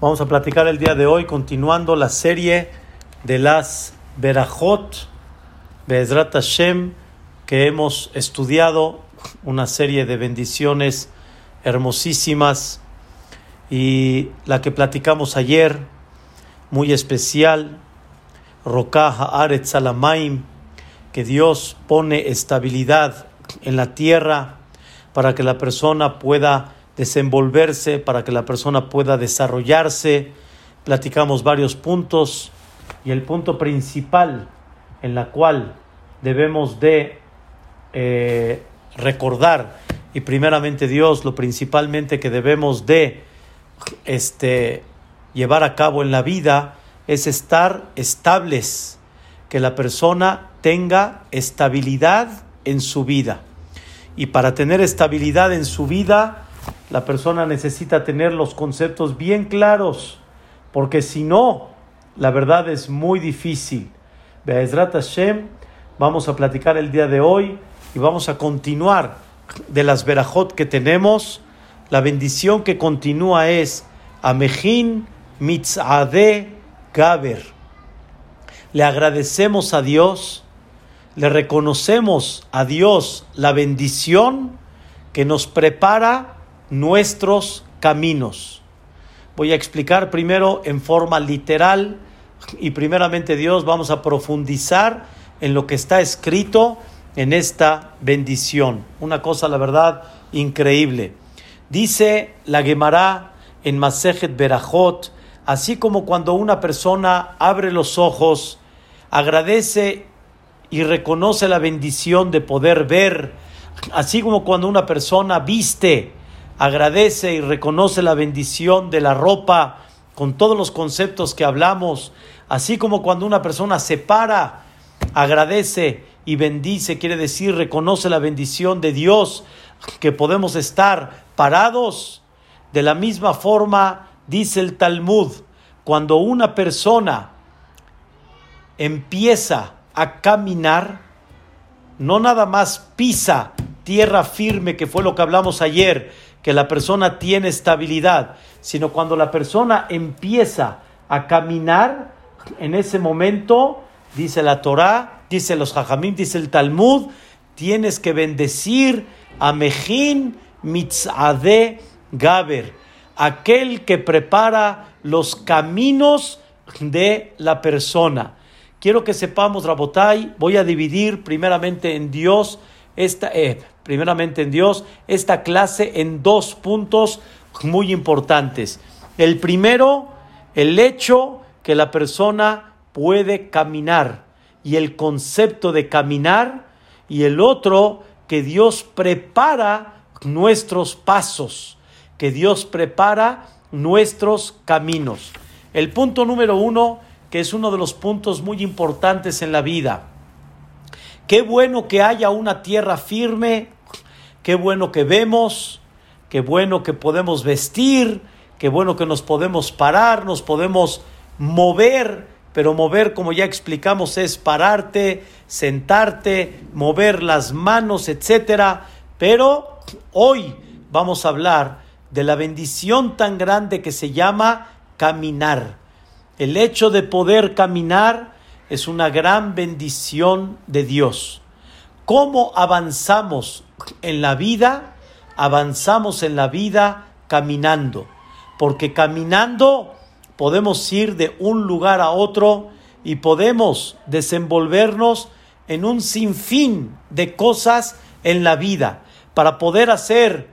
Vamos a platicar el día de hoy continuando la serie de las Berajot Be'ezrat Hashem que hemos estudiado, una serie de bendiciones hermosísimas y la que platicamos ayer, muy especial, Rokah Haaretz Salamaim, que Dios pone estabilidad en la tierra para que la persona pueda desenvolverse, para que la persona pueda desarrollarse. Platicamos varios puntos y el punto principal en la cual debemos de eh, recordar y primeramente Dios lo principalmente que debemos de este, llevar a cabo en la vida es estar estables, que la persona tenga estabilidad en su vida. Y para tener estabilidad en su vida, la persona necesita tener los conceptos bien claros, porque si no, la verdad es muy difícil. Be'ezrat Hashem, vamos a platicar el día de hoy y vamos a continuar de las verajot que tenemos. La bendición que continúa es Amejin Mitzade Gaber. Le agradecemos a Dios, le reconocemos a Dios la bendición que nos prepara nuestros caminos. Voy a explicar primero en forma literal y primeramente Dios vamos a profundizar en lo que está escrito en esta bendición. Una cosa, la verdad, increíble. Dice la Gemara en Masejet Berajot, así como cuando una persona abre los ojos, agradece y reconoce la bendición de poder ver, así como cuando una persona viste agradece y reconoce la bendición de la ropa con todos los conceptos que hablamos, así como cuando una persona se para, agradece y bendice, quiere decir, reconoce la bendición de Dios, que podemos estar parados. De la misma forma, dice el Talmud, cuando una persona empieza a caminar, no nada más pisa tierra firme, que fue lo que hablamos ayer, que la persona tiene estabilidad, sino cuando la persona empieza a caminar, en ese momento, dice la Torah, dice los Jajamim, dice el Talmud, tienes que bendecir a Mejin Mitzade Gaber, aquel que prepara los caminos de la persona. Quiero que sepamos, Rabotai, voy a dividir primeramente en Dios esta, eh, primeramente en Dios, esta clase en dos puntos muy importantes. El primero, el hecho que la persona puede caminar y el concepto de caminar y el otro que Dios prepara nuestros pasos, que Dios prepara nuestros caminos. El punto número uno, que es uno de los puntos muy importantes en la vida. Qué bueno que haya una tierra firme qué bueno que vemos, qué bueno que podemos vestir, qué bueno que nos podemos parar, nos podemos mover, pero mover, como ya explicamos, es pararte, sentarte, mover las manos, etcétera. Pero hoy vamos a hablar de la bendición tan grande que se llama caminar. El hecho de poder caminar es una gran bendición de Dios. ¿Cómo avanzamos en la vida? Avanzamos en la vida caminando, porque caminando podemos ir de un lugar a otro y podemos desenvolvernos en un sinfín de cosas en la vida. Para poder hacer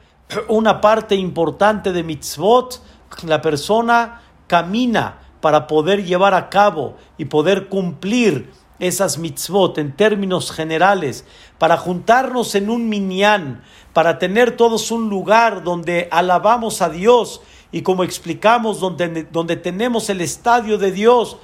una parte importante de mitzvot, la persona camina para poder llevar a cabo y poder cumplir esas mitzvot en términos generales, para juntarnos en un minyan, para tener todos un lugar donde alabamos a Dios y como explicamos, donde, donde tenemos el estadio de Dios,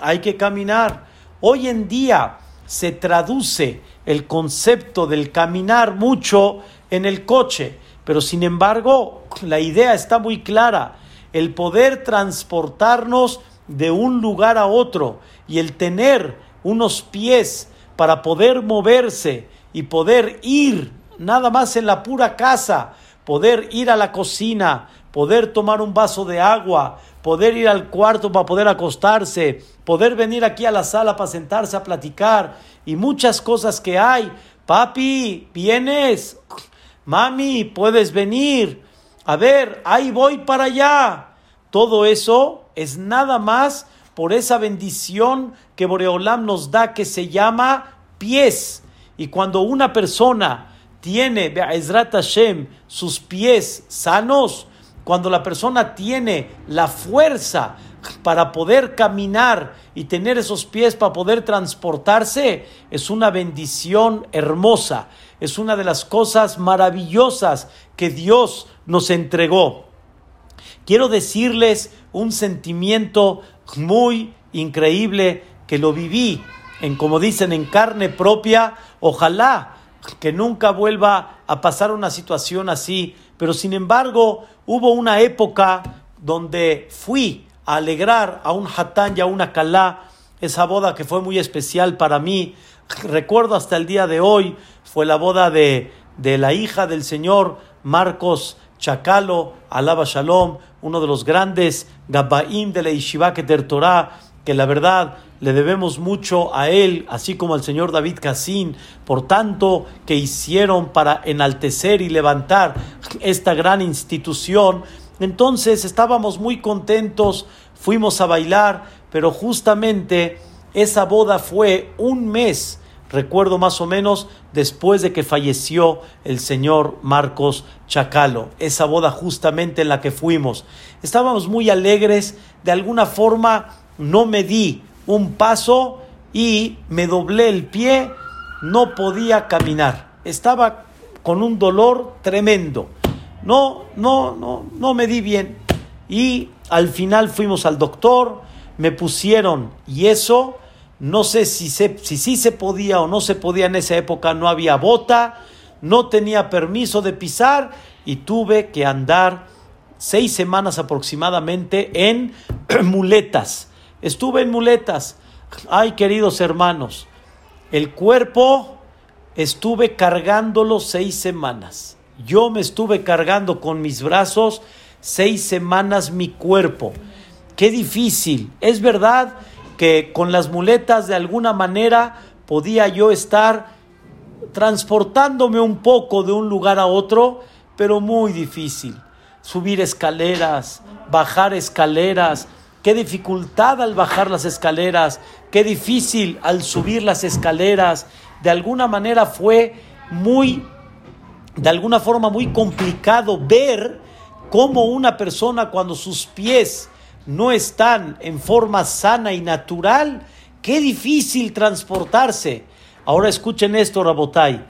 hay que caminar. Hoy en día se traduce el concepto del caminar mucho en el coche, pero sin embargo la idea está muy clara, el poder transportarnos de un lugar a otro y el tener unos pies para poder moverse y poder ir nada más en la pura casa, poder ir a la cocina, poder tomar un vaso de agua, poder ir al cuarto para poder acostarse, poder venir aquí a la sala para sentarse a platicar y muchas cosas que hay. Papi, ¿vienes? Mami, puedes venir. A ver, ahí voy para allá. Todo eso es nada más por esa bendición que Boreolam nos da que se llama pies. Y cuando una persona tiene, Be'ezrat Hashem, sus pies sanos, cuando la persona tiene la fuerza para poder caminar y tener esos pies para poder transportarse, es una bendición hermosa, es una de las cosas maravillosas que Dios nos entregó. Quiero decirles un sentimiento muy increíble que lo viví en, como dicen, en carne propia. Ojalá que nunca vuelva a pasar una situación así, pero sin embargo hubo una época donde fui a alegrar a un hatán y a una calá, esa boda que fue muy especial para mí. Recuerdo hasta el día de hoy, fue la boda de, de la hija del señor Marcos Chacalo, Alaba Shalom, uno de los grandes Gabbaim de la Yeshiva Keter Torah, que la verdad le debemos mucho a él, así como al señor David Casín, por tanto que hicieron para enaltecer y levantar esta gran institución. Entonces estábamos muy contentos, fuimos a bailar, pero justamente esa boda fue un mes recuerdo más o menos después de que falleció el señor Marcos Chacalo, esa boda justamente en la que fuimos. Estábamos muy alegres, de alguna forma no me di un paso y me doblé el pie, no podía caminar, estaba con un dolor tremendo. No, no, no, no me di bien. Y al final fuimos al doctor, me pusieron yeso no sé si, se, si sí se podía o no se podía en esa época, no había bota, no tenía permiso de pisar y tuve que andar seis semanas aproximadamente en muletas. Estuve en muletas. Ay, queridos hermanos, el cuerpo estuve cargándolo seis semanas. Yo me estuve cargando con mis brazos seis semanas mi cuerpo. Qué difícil. Es verdad que con las muletas de alguna manera podía yo estar transportándome un poco de un lugar a otro, pero muy difícil. Subir escaleras, bajar escaleras, qué dificultad al bajar las escaleras, qué difícil al subir las escaleras. De alguna manera fue muy, de alguna forma muy complicado ver cómo una persona cuando sus pies no están en forma sana y natural, qué difícil transportarse. Ahora escuchen esto, Rabotai.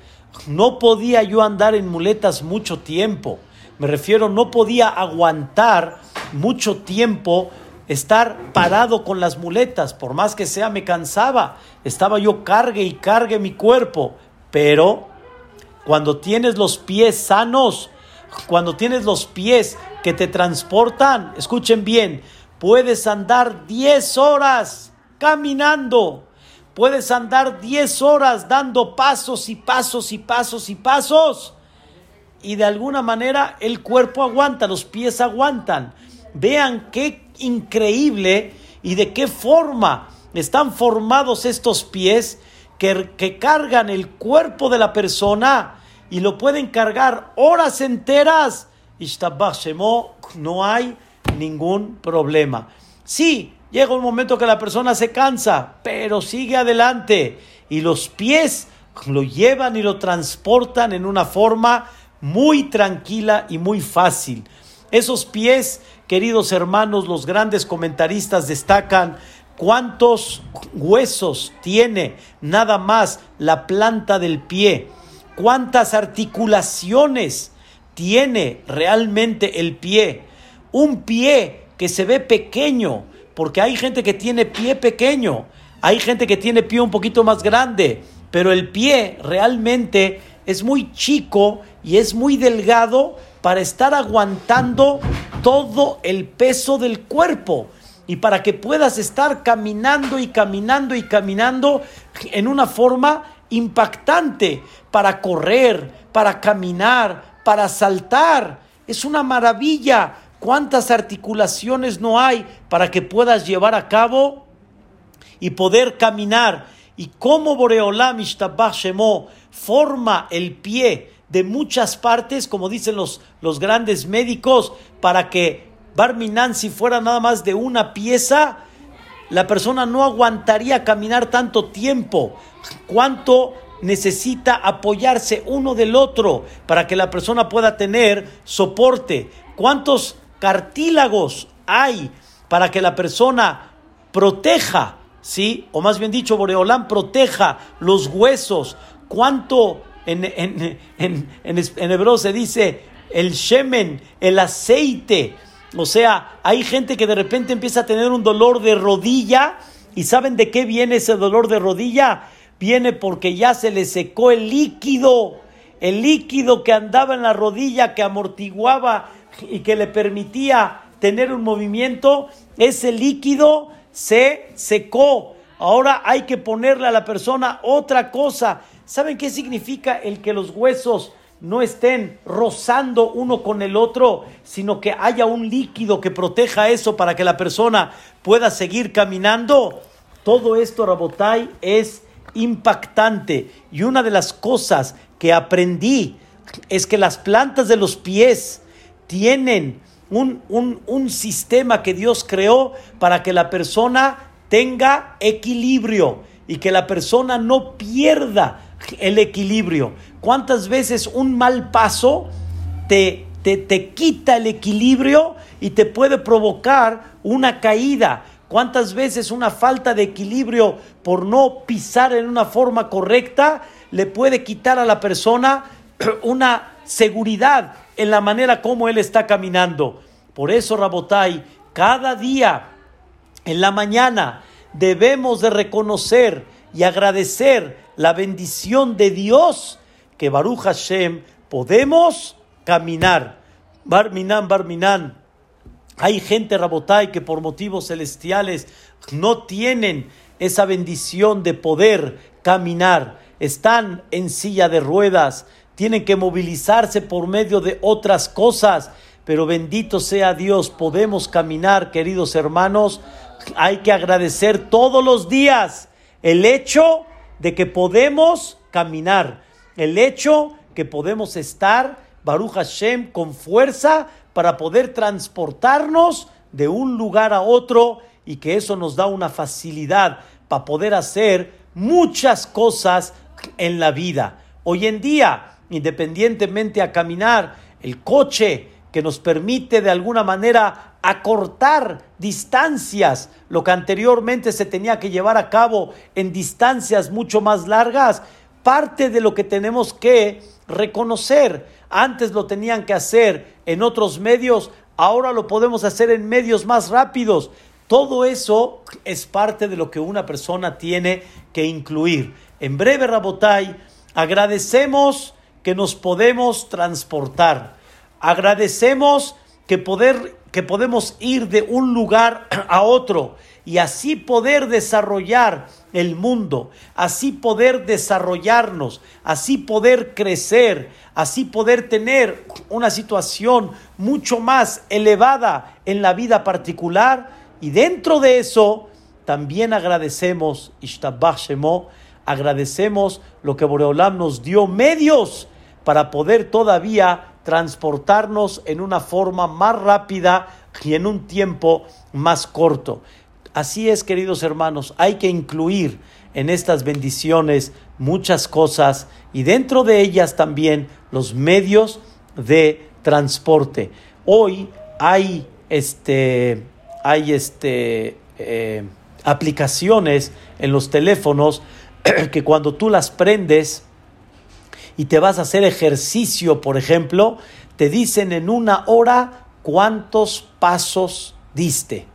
No podía yo andar en muletas mucho tiempo. Me refiero, no podía aguantar mucho tiempo estar parado con las muletas. Por más que sea, me cansaba. Estaba yo cargue y cargue mi cuerpo. Pero cuando tienes los pies sanos, cuando tienes los pies que te transportan, escuchen bien, Puedes andar 10 horas caminando. Puedes andar 10 horas dando pasos y pasos y pasos y pasos. Y de alguna manera el cuerpo aguanta, los pies aguantan. Vean qué increíble y de qué forma están formados estos pies que, que cargan el cuerpo de la persona y lo pueden cargar horas enteras. No hay ningún problema. Sí, llega un momento que la persona se cansa, pero sigue adelante y los pies lo llevan y lo transportan en una forma muy tranquila y muy fácil. Esos pies, queridos hermanos, los grandes comentaristas destacan cuántos huesos tiene nada más la planta del pie, cuántas articulaciones tiene realmente el pie un pie que se ve pequeño, porque hay gente que tiene pie pequeño, hay gente que tiene pie un poquito más grande, pero el pie realmente es muy chico y es muy delgado para estar aguantando todo el peso del cuerpo y para que puedas estar caminando y caminando y caminando en una forma impactante para correr, para caminar, para saltar. Es una maravilla ¿Cuántas articulaciones no hay para que puedas llevar a cabo y poder caminar? Y cómo Boreolam forma el pie de muchas partes, como dicen los, los grandes médicos, para que Barminan, si fuera nada más de una pieza, la persona no aguantaría caminar tanto tiempo. ¿Cuánto necesita apoyarse uno del otro para que la persona pueda tener soporte? ¿Cuántos cartílagos hay para que la persona proteja, ¿sí? O más bien dicho, Boreolán proteja los huesos. ¿Cuánto en, en, en, en hebreo se dice el shemen, el aceite? O sea, hay gente que de repente empieza a tener un dolor de rodilla y ¿saben de qué viene ese dolor de rodilla? Viene porque ya se le secó el líquido, el líquido que andaba en la rodilla, que amortiguaba y que le permitía tener un movimiento, ese líquido se secó. Ahora hay que ponerle a la persona otra cosa. ¿Saben qué significa el que los huesos no estén rozando uno con el otro, sino que haya un líquido que proteja eso para que la persona pueda seguir caminando. Todo esto, Rabotai, es impactante. Y una de las cosas que aprendí es que las plantas de los pies tienen un, un sistema que Dios creó para que la persona tenga equilibrio y que la persona no pierda el equilibrio. ¿Cuántas veces un mal paso te, te, te quita el equilibrio y te puede provocar una caída? ¿Cuántas veces una falta de equilibrio por no pisar en una forma correcta le puede quitar a la persona una seguridad en la manera como él está caminando? Por eso, Rabotai, cada día en la mañana debemos de reconocer y agradecer la bendición de Dios que Baruch Hashem podemos caminar. Barminan, Barminan. Hay gente, Rabotai, que por motivos celestiales no tienen esa bendición de poder caminar. Están en silla de ruedas, tienen que movilizarse por medio de otras cosas. Pero bendito sea Dios, podemos caminar, queridos hermanos. Hay que agradecer todos los días el hecho de que podemos caminar, el hecho que podemos estar, Baruch Hashem, con fuerza para poder transportarnos de un lugar a otro y que eso nos da una facilidad para poder hacer muchas cosas en la vida. Hoy en día, independientemente a caminar, el coche que nos permite de alguna manera acortar distancias, lo que anteriormente se tenía que llevar a cabo en distancias mucho más largas, parte de lo que tenemos que reconocer. Antes lo tenían que hacer en otros medios, ahora lo podemos hacer en medios más rápidos. Todo eso es parte de lo que una persona tiene que incluir. En breve, Rabotai, agradecemos que nos podemos transportar. Agradecemos que poder que podemos ir de un lugar a otro y así poder desarrollar el mundo, así poder desarrollarnos, así poder crecer, así poder tener una situación mucho más elevada en la vida particular y dentro de eso también agradecemos, agradecemos lo que Boreolam nos dio medios para poder todavía transportarnos en una forma más rápida y en un tiempo más corto. Así es, queridos hermanos, hay que incluir en estas bendiciones muchas cosas y dentro de ellas también los medios de transporte. Hoy hay este, hay este, eh, aplicaciones en los teléfonos que cuando tú las prendes, y te vas a hacer ejercicio, por ejemplo, te dicen en una hora cuántos pasos diste.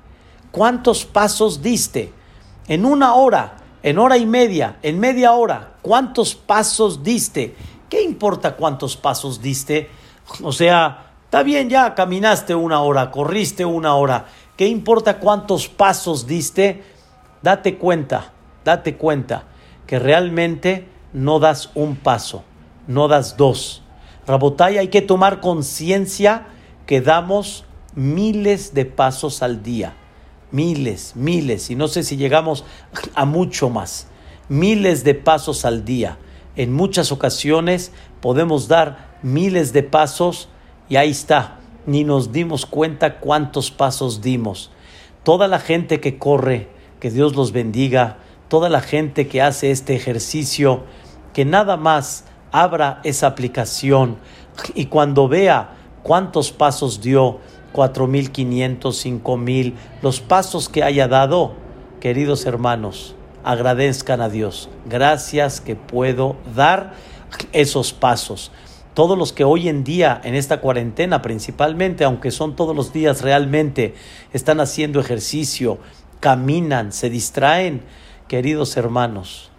¿Cuántos pasos diste? En una hora, en hora y media, en media hora, ¿cuántos pasos diste? ¿Qué importa cuántos pasos diste? O sea, está bien, ya caminaste una hora, corriste una hora. ¿Qué importa cuántos pasos diste? Date cuenta, date cuenta que realmente no das un paso no das dos. Rabotay, hay que tomar conciencia que damos miles de pasos al día. Miles, miles. Y no sé si llegamos a mucho más. Miles de pasos al día. En muchas ocasiones podemos dar miles de pasos y ahí está. Ni nos dimos cuenta cuántos pasos dimos. Toda la gente que corre, que Dios los bendiga. Toda la gente que hace este ejercicio, que nada más abra esa aplicación y cuando vea cuántos pasos dio, cuatro mil quinientos, cinco mil, los pasos que haya dado, queridos hermanos, agradezcan a Dios. Gracias que puedo dar esos pasos. Todos los que hoy en día, en esta cuarentena principalmente, aunque son todos los días realmente, están haciendo ejercicio, caminan, se distraen, queridos hermanos,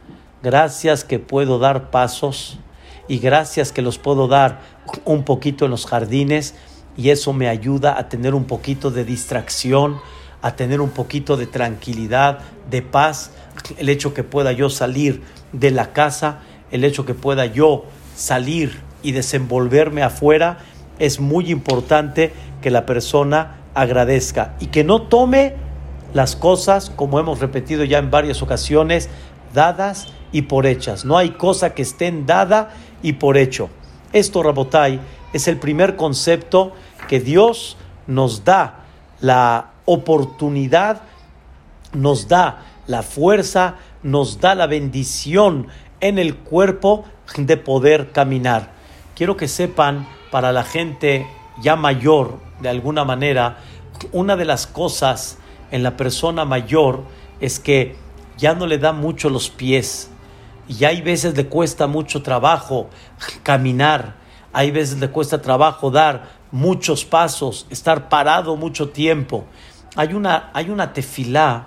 gracias que puedo dar pasos y gracias que los puedo dar un poquito en los jardines y eso me ayuda a tener un poquito de distracción, a tener un poquito de tranquilidad, de paz, el hecho que pueda yo salir de la casa, el hecho que pueda yo salir y desenvolverme afuera, es muy importante que la persona agradezca y que no tome las cosas, como hemos repetido ya en varias ocasiones, dadas y por hechas. No hay cosa que estén dada y por hecho. Esto, Rabotai, es el primer concepto que Dios nos da la oportunidad, nos da la fuerza, nos da la bendición en el cuerpo de poder caminar. Quiero que sepan, para la gente ya mayor, de alguna manera, una de las cosas en la persona mayor es que ya no le da mucho los pies, y hay veces le cuesta mucho trabajo caminar, hay veces le cuesta trabajo dar muchos pasos, estar parado mucho tiempo. Hay una, hay una tefilá,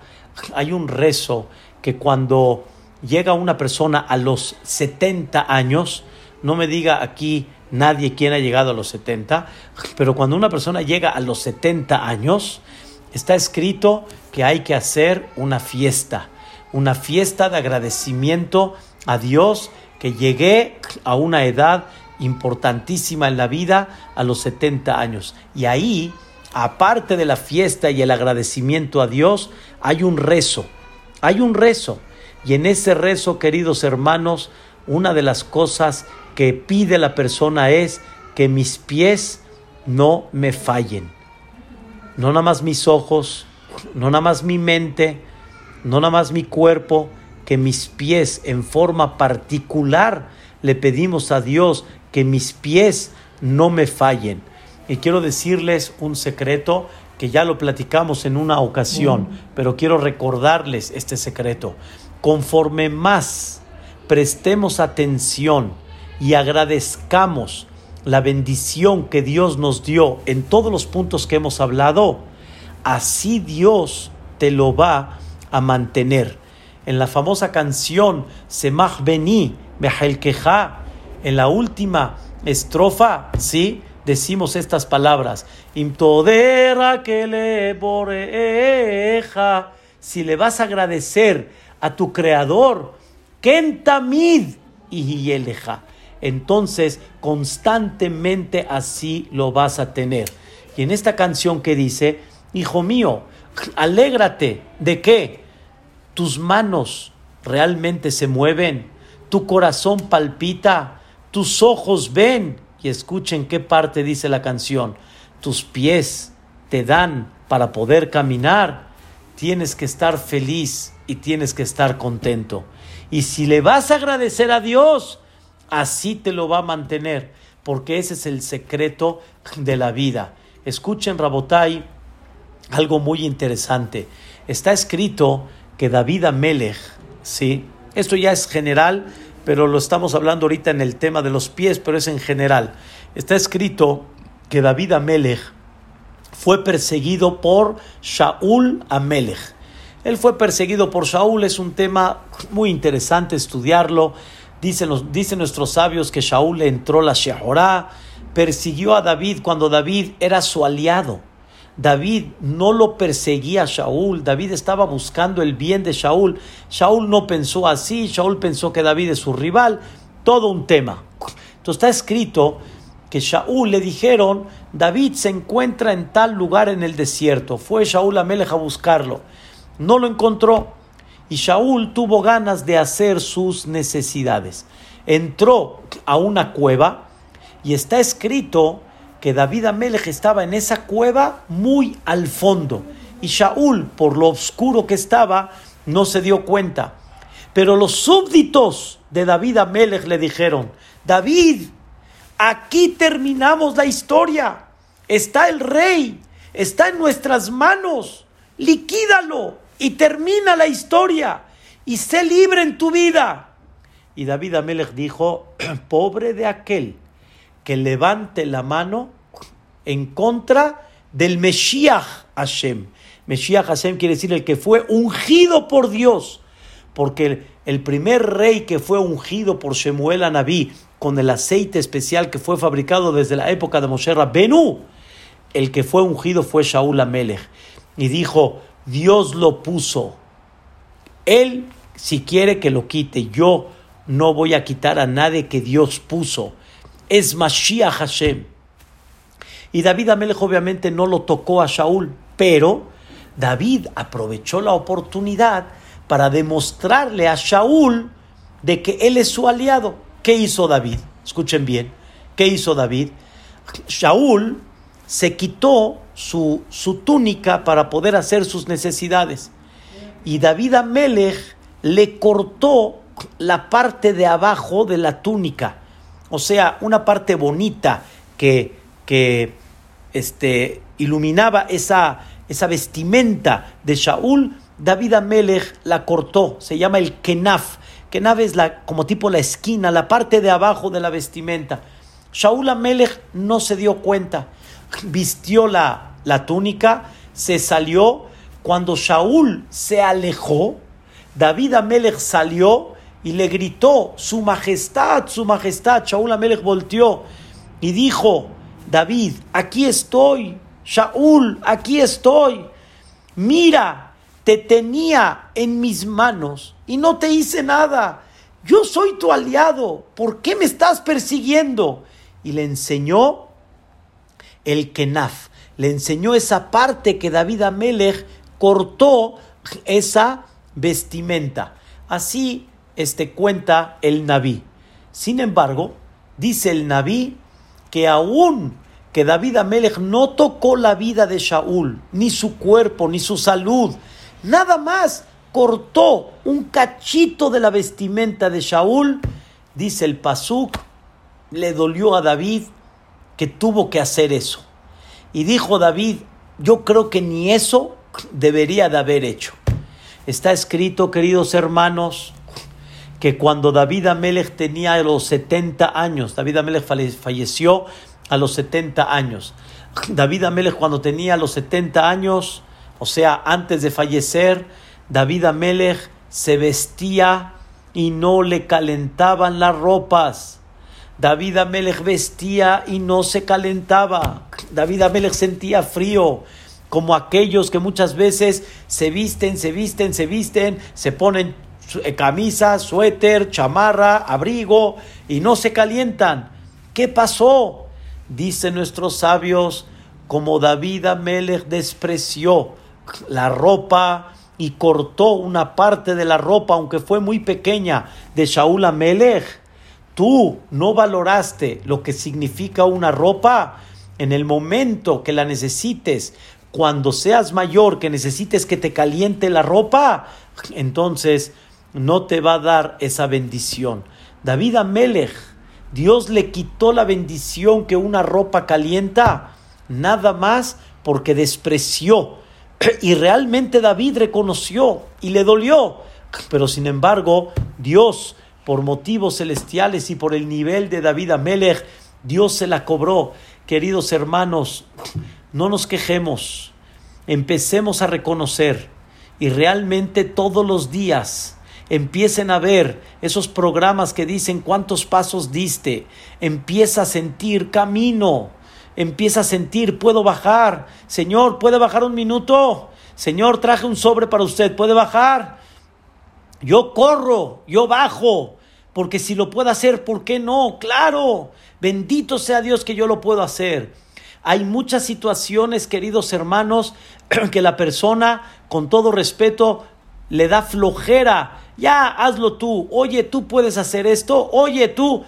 hay un rezo que cuando llega una persona a los 70 años, no me diga aquí nadie quién ha llegado a los 70, pero cuando una persona llega a los 70 años, está escrito que hay que hacer una fiesta, una fiesta de agradecimiento a Dios que llegué a una edad importantísima en la vida a los 70 años. Y ahí, aparte de la fiesta y el agradecimiento a Dios, hay un rezo. Hay un rezo. Y en ese rezo, queridos hermanos, una de las cosas que pide la persona es que mis pies no me fallen. No nada más mis ojos, no nada más mi mente, no nada más mi cuerpo, que mis pies en forma particular le pedimos a Dios que mis pies no me fallen. Y quiero decirles un secreto que ya lo platicamos en una ocasión, mm. pero quiero recordarles este secreto. Conforme más prestemos atención y agradezcamos la bendición que Dios nos dio en todos los puntos que hemos hablado, así Dios te lo va a mantener en la famosa canción Semach Beni Queja, en la última estrofa, ¿sí? Decimos estas palabras. Imtodera que le. Si le vas a agradecer a tu creador, Kentamid y Entonces, constantemente así lo vas a tener. Y en esta canción que dice, Hijo mío, alégrate. ¿De qué? Tus manos realmente se mueven, tu corazón palpita, tus ojos ven y escuchen qué parte dice la canción, tus pies te dan para poder caminar, tienes que estar feliz y tienes que estar contento. Y si le vas a agradecer a Dios, así te lo va a mantener, porque ese es el secreto de la vida. Escuchen, Rabotai, algo muy interesante. Está escrito que David Amelech, ¿sí? Esto ya es general, pero lo estamos hablando ahorita en el tema de los pies, pero es en general. Está escrito que David Amelech fue perseguido por Shaul Amelech. Él fue perseguido por Shaul, es un tema muy interesante estudiarlo. Dicen, nuestros sabios que Shaul le entró la Shehorá, persiguió a David cuando David era su aliado. David no lo perseguía a Shaul, David estaba buscando el bien de Shaul. Shaul no pensó así, Shaul pensó que David es su rival, todo un tema. Entonces está escrito que Shaul le dijeron, David se encuentra en tal lugar en el desierto. Fue Shaul Amelech a buscarlo. No lo encontró. Y Shaul tuvo ganas de hacer sus necesidades. Entró a una cueva y está escrito que David Amelech estaba en esa cueva muy al fondo. Y Shaul, por lo oscuro que estaba, no se dio cuenta. Pero los súbditos de David Amelech le dijeron, David, aquí terminamos la historia. Está el rey, está en nuestras manos. Liquídalo y termina la historia y sé libre en tu vida. Y David Amelech dijo, pobre de aquel que levante la mano en contra del Mesías Hashem. Mesías Hashem quiere decir el que fue ungido por Dios, porque el, primer rey que fue ungido por Shemuel Anabí con el aceite especial que fue fabricado desde la época de Moshe Benú, el que fue ungido fue Shaul Amelech. Y dijo, Dios lo puso. Él, si quiere que lo quite, yo no voy a quitar a nadie que Dios puso es Mashiach Hashem. Y David Amelech obviamente no lo tocó a Shaul, pero David aprovechó la oportunidad para demostrarle a Shaul de que él es su aliado. ¿Qué hizo David? Escuchen bien. ¿Qué hizo David? Shaul se quitó su, su túnica para poder hacer sus necesidades. Y David Amelech le cortó la parte de abajo de la túnica o sea, una parte bonita que, que este, iluminaba esa, esa vestimenta de Shaul, David Amelech la cortó, se llama el kenaf. Kenaf es la, como tipo la esquina, la parte de abajo de la vestimenta. Shaul Amelech no se dio cuenta, vistió la, la túnica, se salió. Cuando Shaul se alejó, David Amelech salió y le gritó, Su Majestad, Su Majestad. Shaul Amelech volteó y dijo, David, aquí estoy. Shaul, aquí estoy. Mira, te tenía en mis manos y no te hice nada. Yo soy tu aliado. ¿Por qué me estás persiguiendo? Y le enseñó el Kenaf. Le enseñó esa parte que David Amelech cortó esa vestimenta. Así este, cuenta el Naví. Sin embargo, dice el Naví que aún que David Amelech no tocó la vida de Shaul, ni su cuerpo, ni su salud, nada más cortó un cachito de la vestimenta de Shaul, dice el Pasuk, le dolió a David que tuvo que hacer eso. Y dijo David, yo creo que ni eso debería de haber hecho. Está escrito, queridos hermanos, que cuando David Amelech tenía los 70 años, David Amelech falleció a los 70 años. David Amelech cuando tenía los 70 años, o sea, antes de fallecer, David Amelech se vestía y no le calentaban las ropas. David Amelech vestía y no se calentaba. David Amelech sentía frío, como aquellos que muchas veces se visten, se visten, se visten, se ponen camisa, suéter, chamarra, abrigo y no se calientan. ¿Qué pasó? Dicen nuestros sabios, como David Amelech despreció la ropa y cortó una parte de la ropa, aunque fue muy pequeña, de Shaul Amelech. Tú no valoraste lo que significa una ropa en el momento que la necesites, cuando seas mayor, que necesites que te caliente la ropa, entonces no te va a dar esa bendición. David Amelech, Dios le quitó la bendición que una ropa calienta, nada más porque despreció. Y realmente David reconoció y le dolió. Pero sin embargo, Dios, por motivos celestiales y por el nivel de David Amelech, Dios se la cobró. Queridos hermanos, no nos quejemos. Empecemos a reconocer y realmente todos los días empiecen a ver esos programas que dicen cuántos pasos diste, empieza a sentir camino, empieza a sentir, puedo bajar, Señor, puede bajar un minuto, Señor, traje un sobre para usted, puede bajar, yo corro, yo bajo, porque si lo puedo hacer, ¿por qué no? Claro, bendito sea Dios que yo lo puedo hacer. Hay muchas situaciones, queridos hermanos, que la persona, con todo respeto, le da flojera. Ya, hazlo tú. Oye, tú puedes hacer esto. Oye, tú,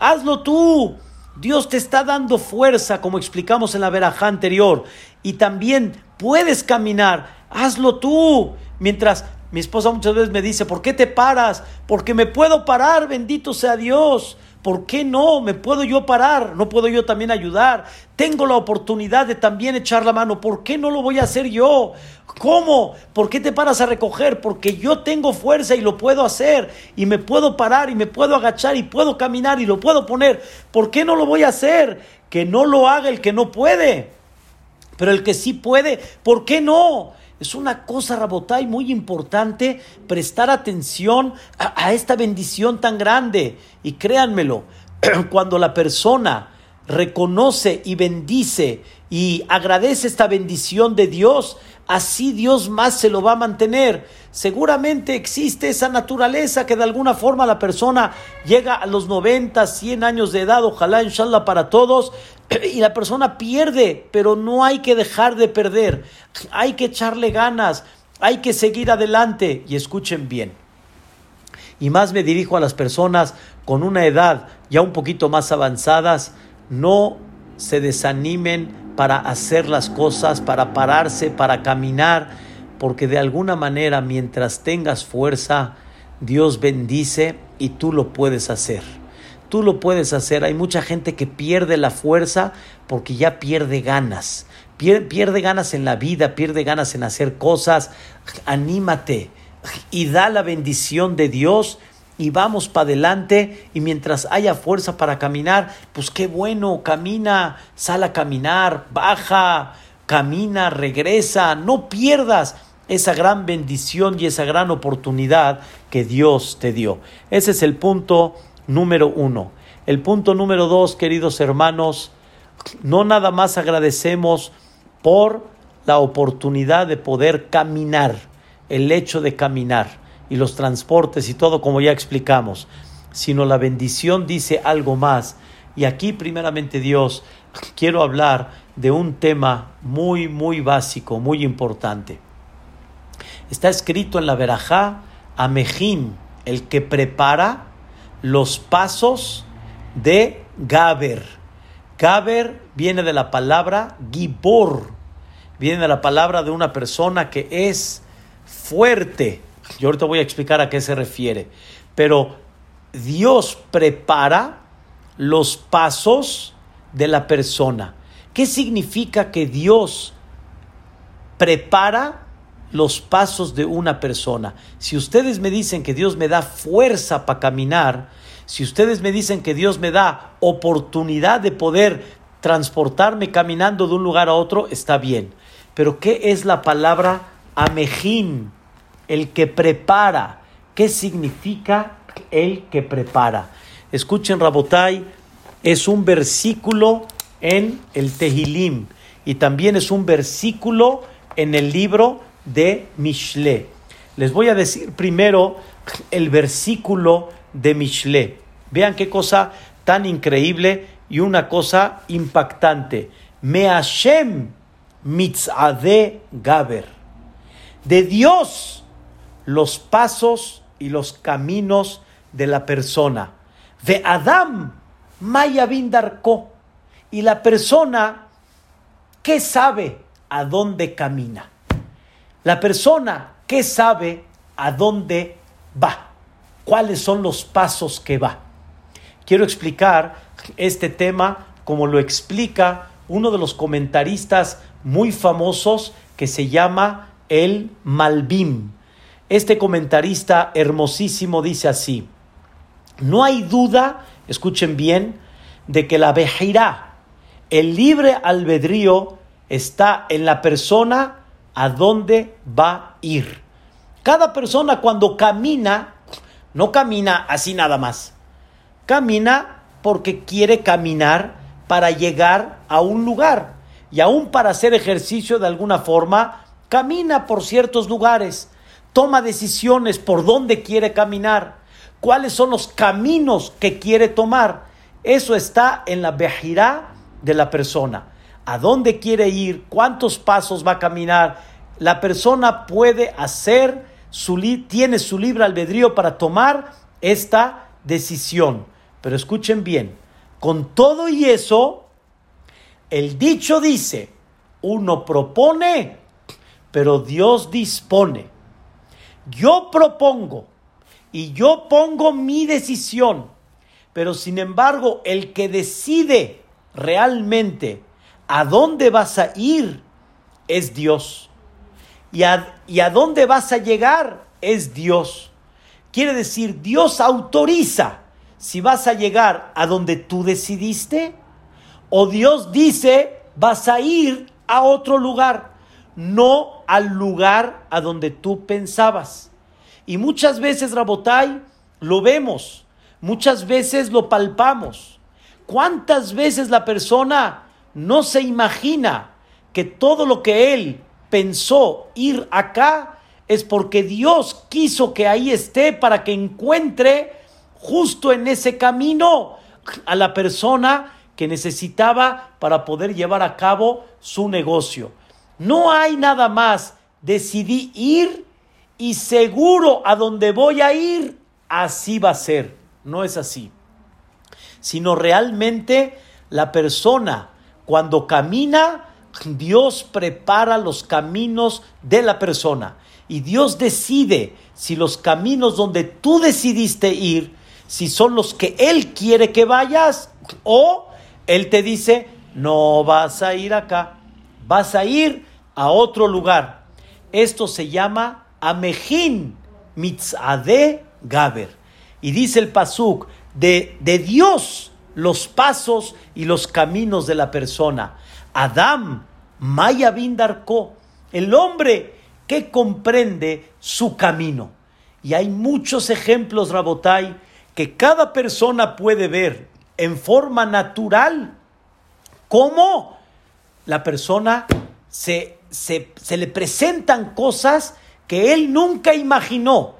hazlo tú. Dios te está dando fuerza, como explicamos en la verajá anterior. Y también puedes caminar. Hazlo tú. Mientras mi esposa muchas veces me dice, ¿por qué te paras? Porque me puedo parar, bendito sea Dios. ¿Por qué no? ¿Me puedo yo parar? ¿No puedo yo también ayudar? Tengo la oportunidad de también echar la mano. ¿Por qué no lo voy a hacer yo? ¿Cómo? ¿Por qué te paras a recoger? Porque yo tengo fuerza y lo puedo hacer. Y me puedo parar y me puedo agachar y puedo caminar y lo puedo poner. ¿Por qué no lo voy a hacer? Que no lo haga el que no puede. Pero el que sí puede, ¿por qué no? Es una cosa, Rabotay, muy importante prestar atención a, esta bendición tan grande. Y créanmelo, cuando la persona reconoce y bendice y agradece esta bendición de Dios, así Dios más se lo va a mantener. Seguramente existe esa naturaleza que de alguna forma la persona llega a los 90, 100 años de edad, ojalá inshallah para todos, y la persona pierde, pero no hay que dejar de perder, hay que echarle ganas, hay que seguir adelante y escuchen bien. Y más me dirijo a las personas con una edad ya un poquito más avanzadas, no se desanimen para hacer las cosas, para pararse, para caminar, porque de alguna manera mientras tengas fuerza, Dios bendice y tú lo puedes hacer. Tú lo puedes hacer. Hay mucha gente que pierde la fuerza porque ya pierde ganas. Pierde, ganas en la vida, pierde ganas en hacer cosas. Anímate y da la bendición de Dios y vamos para adelante y mientras haya fuerza para caminar, pues qué bueno, camina, sal a caminar, baja, camina, regresa, no pierdas esa gran bendición y esa gran oportunidad que Dios te dio. Ese es el punto número uno. El punto número dos, queridos hermanos, no nada más agradecemos por la oportunidad de poder caminar, el hecho de caminar y los transportes y todo como ya explicamos, sino la bendición dice algo más. Y aquí primeramente Dios, quiero hablar de un tema muy, muy básico, muy importante. Está escrito en la Berajá, Amejín, el que prepara los pasos de Gaber. Gaber viene de la palabra Gibor, viene de la palabra de una persona que es fuerte. Yo ahorita voy a explicar a qué se refiere. Pero Dios prepara los pasos de la persona. ¿Qué significa que Dios prepara los pasos de una persona. Si ustedes me dicen que Dios me da fuerza para caminar, si ustedes me dicen que Dios me da oportunidad de poder transportarme caminando de un lugar a otro, está bien. Pero ¿qué es la palabra amejín? El que prepara. ¿Qué significa el que prepara? Escuchen, Rabotai, es un versículo en el Tehilim y también es un versículo en el libro de Mishle. Les voy a decir primero el versículo de Mishle. Vean qué cosa tan increíble y una cosa impactante. Me Hashem mitzade gaber. De Dios los pasos y los caminos de la persona. De Adam maya darko. Y la persona, ¿qué sabe a dónde camina? La persona que sabe a dónde va, cuáles son los pasos que va. Quiero explicar este tema como lo explica uno de los comentaristas muy famosos que se llama el Malbim. Este comentarista hermosísimo dice así, no hay duda, escuchen bien, de que la vejirá, el libre albedrío, está en la persona a dónde va a ir. Cada persona cuando camina, no camina así nada más. Camina porque quiere caminar para llegar a un lugar. Y aún para hacer ejercicio de alguna forma, camina por ciertos lugares. Toma decisiones por dónde quiere caminar. cuáles son los caminos que quiere tomar. Eso está en la vejirá de la persona. ¿A dónde quiere ir? ¿Cuántos pasos va a caminar? La persona puede hacer, su tiene su libre albedrío para tomar esta decisión. Pero escuchen bien, con todo y eso, el dicho dice, uno propone, pero Dios dispone. Yo propongo y yo pongo mi decisión, pero sin embargo el que decide realmente a dónde vas a ir es Dios. Y a, y a dónde vas a llegar es Dios. Quiere decir, Dios autoriza si vas a llegar a donde tú decidiste o Dios dice vas a ir a otro lugar, no al lugar a donde tú pensabas. Y muchas veces, Rabotai, lo vemos, muchas veces lo palpamos. ¿Cuántas veces la persona no se imagina que todo lo que él pensó ir acá es porque Dios quiso que ahí esté para que encuentre justo en ese camino a la persona que necesitaba para poder llevar a cabo su negocio. No hay nada más. Decidí ir y seguro a donde voy a ir, así va a ser. No es así. Sino realmente la persona cuando camina, Dios prepara los caminos de la persona. Y Dios decide si los caminos donde tú decidiste ir, si son los que Él quiere que vayas o Él te dice, no vas a ir acá, vas a ir a otro lugar. Esto se llama Amejin Mitzade Gaber. Y dice el Pasuk, de, de Dios los pasos y los caminos de la persona. Adam, Maya Bindarko, el hombre que comprende su camino. Y hay muchos ejemplos, Rabotai, que cada persona puede ver en forma natural cómo la persona se, se le presentan cosas que él nunca imaginó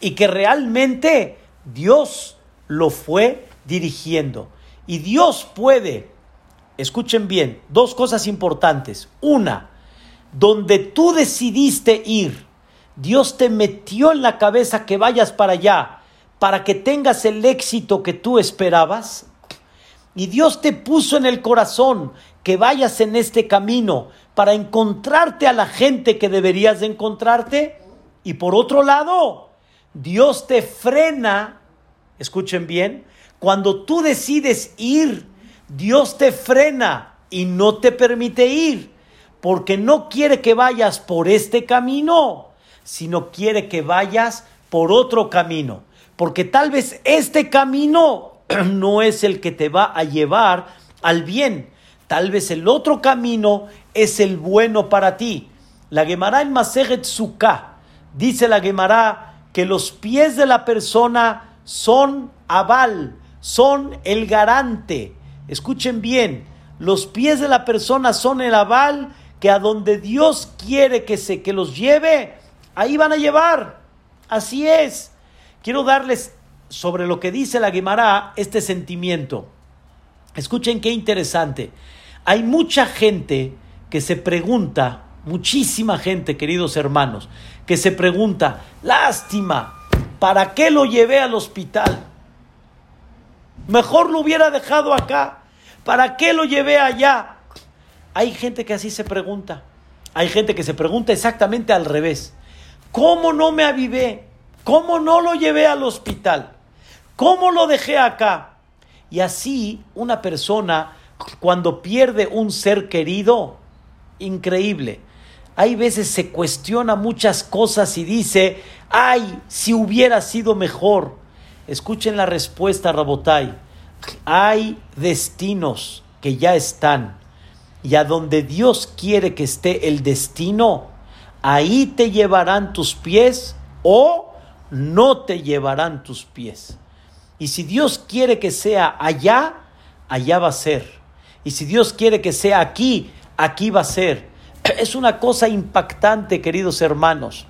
y que realmente Dios lo fue dirigiendo. Y Dios puede, escuchen bien, dos cosas importantes. Una, donde tú decidiste ir, Dios te metió en la cabeza que vayas para allá, para que tengas el éxito que tú esperabas. Y Dios te puso en el corazón que vayas en este camino para encontrarte a la gente que deberías de encontrarte. Y por otro lado, Dios te frena, escuchen bien, cuando tú decides ir, Dios te frena y no te permite ir, porque no quiere que vayas por este camino, sino quiere que vayas por otro camino, porque tal vez este camino no es el que te va a llevar al bien, tal vez el otro camino es el bueno para ti. La Gemara en Maseret dice la Gemara que los pies de la persona son aval, son el garante. Escuchen bien, los pies de la persona son el aval que a donde Dios quiere que se que los lleve, ahí van a llevar. Así es. Quiero darles sobre lo que dice la Gemara este sentimiento. Escuchen qué interesante. Hay mucha gente que se pregunta, muchísima gente, queridos hermanos, que se pregunta, lástima, ¿para qué lo llevé al hospital? Mejor lo hubiera dejado acá. ¿Para qué lo llevé allá? Hay gente que así se pregunta. Hay gente que se pregunta exactamente al revés. ¿Cómo no me avivé? ¿Cómo no lo llevé al hospital? ¿Cómo lo dejé acá? Y así una persona cuando pierde un ser querido, increíble. Hay veces se cuestiona muchas cosas y dice, ay, si hubiera sido mejor. Escuchen la respuesta, Rabotai. Hay destinos que ya están y a donde Dios quiere que esté el destino, ahí te llevarán tus pies o no te llevarán tus pies. Y si Dios quiere que sea allá, allá va a ser. Y si Dios quiere que sea aquí, aquí va a ser. Es una cosa impactante, queridos hermanos.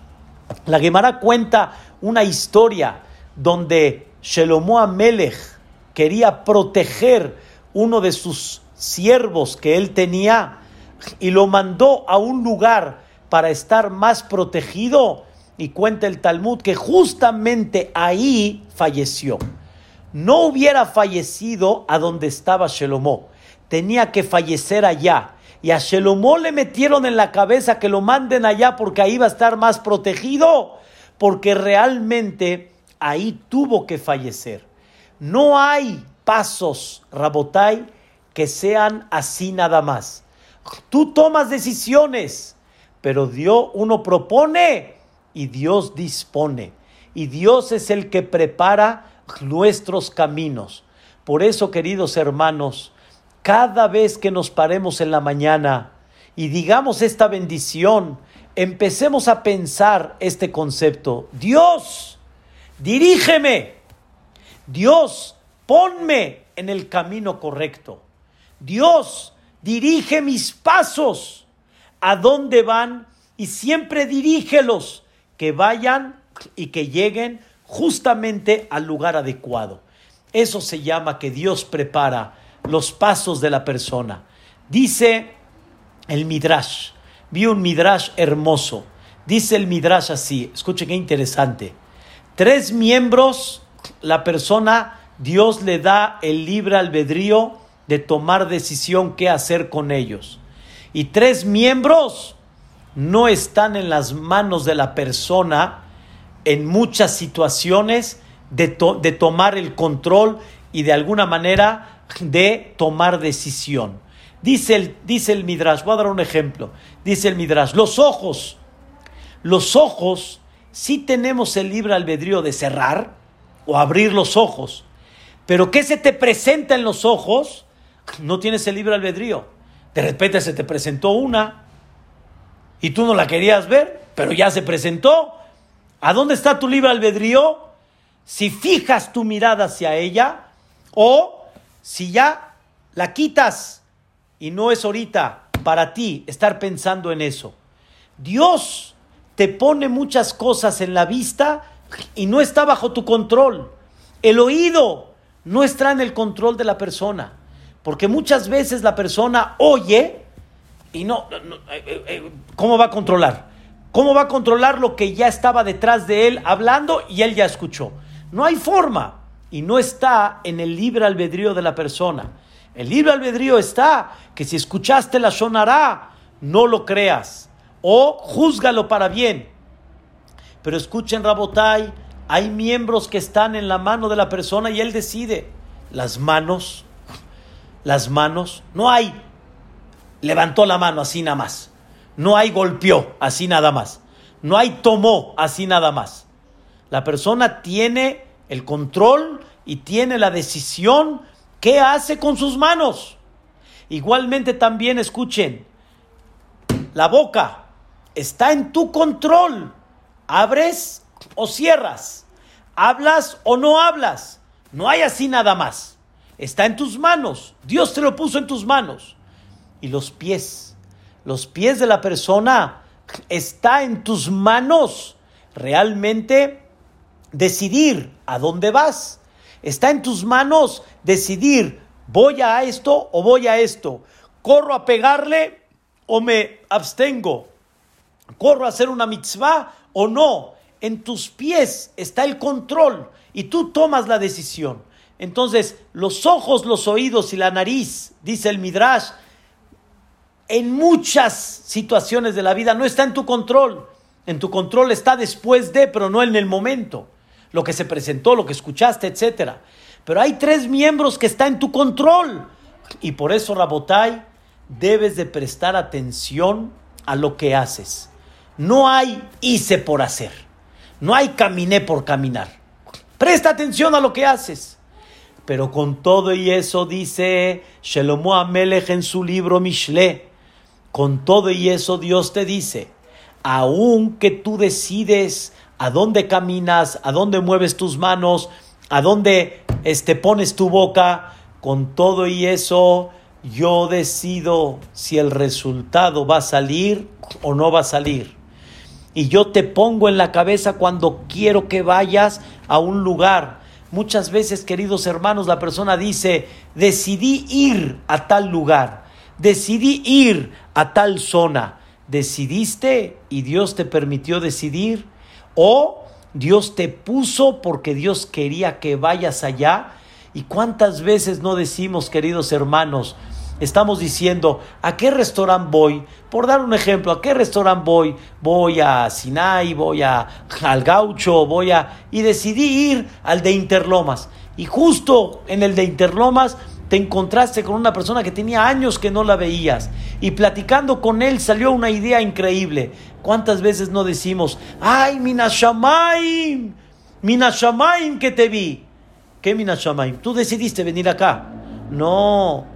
La Gemara cuenta una historia donde Shelomo Amelech quería proteger uno de sus siervos que él tenía y lo mandó a un lugar para estar más protegido. Y cuenta el Talmud que justamente ahí falleció. No hubiera fallecido a donde estaba Shelomó. Tenía que fallecer allá. Y a Shelomó le metieron en la cabeza que lo manden allá porque ahí va a estar más protegido. Porque realmente ahí tuvo que fallecer. No hay pasos, Rabotai, que sean así nada más. Tú tomas decisiones, pero Dios, uno propone y Dios dispone. Y Dios es el que prepara nuestros caminos. Por eso, queridos hermanos, cada vez que nos paremos en la mañana y digamos esta bendición, empecemos a pensar este concepto. Dios, dirígeme. Dios, ponme en el camino correcto. Dios, dirige mis pasos. ¿A dónde van? Y siempre dirígelos que vayan y que lleguen justamente al lugar adecuado. Eso se llama que Dios prepara los pasos de la persona. Dice el Midrash, vi un Midrash hermoso. Dice el Midrash así, escuchen qué interesante. Tres miembros, la persona, Dios le da el libre albedrío de tomar decisión qué hacer con ellos. Y tres miembros no están en las manos de la persona en muchas situaciones de, de tomar el control y de alguna manera de tomar decisión. Dice el, dice el Midrash, voy a dar un ejemplo. Dice el Midrash, los ojos, los ojos, sí tenemos el libre albedrío de cerrar o abrir los ojos, pero ¿qué se te presenta en los ojos? No tienes el libre albedrío. De repente se te presentó una y tú no la querías ver, pero ya se presentó. ¿A dónde está tu libre albedrío? Si fijas tu mirada hacia ella o si ya la quitas y no es ahorita para ti estar pensando en eso. Dios te pone muchas cosas en la vista y no está bajo tu control. El oído no está en el control de la persona. Porque muchas veces la persona oye y no, eh, eh, eh, ¿cómo va a controlar? ¿Cómo va a controlar lo que ya estaba detrás de él hablando y él ya escuchó? No hay forma y no está en el libre albedrío de la persona. El libre albedrío está que si escuchaste la sonará, no lo creas o júzgalo para bien. Pero escuchen, Rabotai, hay miembros que están en la mano de la persona y él decide. Las manos las manos, no hay levantó la mano así nada más, no hay golpeó así nada más, no hay tomó así nada más. La persona tiene el control y tiene la decisión qué hace con sus manos. Igualmente también escuchen, la boca está en tu control. Abres o cierras, hablas o no hablas. No hay así nada más está en tus manos. Dios te lo puso en tus manos. Y los pies, los pies de la persona está en tus manos. Realmente decidir a dónde vas. Está en tus manos decidir, voy a esto o voy a esto. Corro a pegarle o me abstengo. Corro a hacer una mitzvah o no. En tus pies está el control y tú tomas la decisión. Entonces, los ojos, los oídos y la nariz, dice el Midrash, en muchas situaciones de la vida no está en tu control. En tu control está después de, pero no en el momento. Lo que se presentó, lo que escuchaste, etc. Pero hay tres miembros que están en tu control. Y por eso, Rabotai, debes de prestar atención a lo que haces. No hay hice por hacer. No hay caminé por caminar. Presta atención a lo que haces. Pero con todo y eso dice Shelomo Amelech en su libro Mishle, con todo y eso Dios te dice, aun que tú decides a dónde caminas, a dónde mueves tus manos, a dónde este, pones tu boca, con todo y eso yo decido si el resultado va a salir o no va a salir. Y yo te pongo en la cabeza cuando quiero que vayas a un lugar Muchas veces, queridos hermanos, la persona dice, decidí ir a tal lugar, decidí ir a tal zona. ¿Decidiste y Dios te permitió decidir? ¿O Dios te puso porque Dios quería que vayas allá? ¿Y cuántas veces no decimos, queridos hermanos, estamos diciendo, ¿a qué restaurante voy? Por dar un ejemplo, ¿a qué restaurante voy? Voy a Sinai, voy a, al Gaucho, voy a... Y decidí ir al de Interlomas. Y justo en el de Interlomas te encontraste con una persona que tenía años que no la veías. Y platicando con él salió una idea increíble. ¿Cuántas veces no decimos, ay, Minashamaim, Minashamaim que te vi? ¿Qué Minashamaim? Tú decidiste venir acá. No,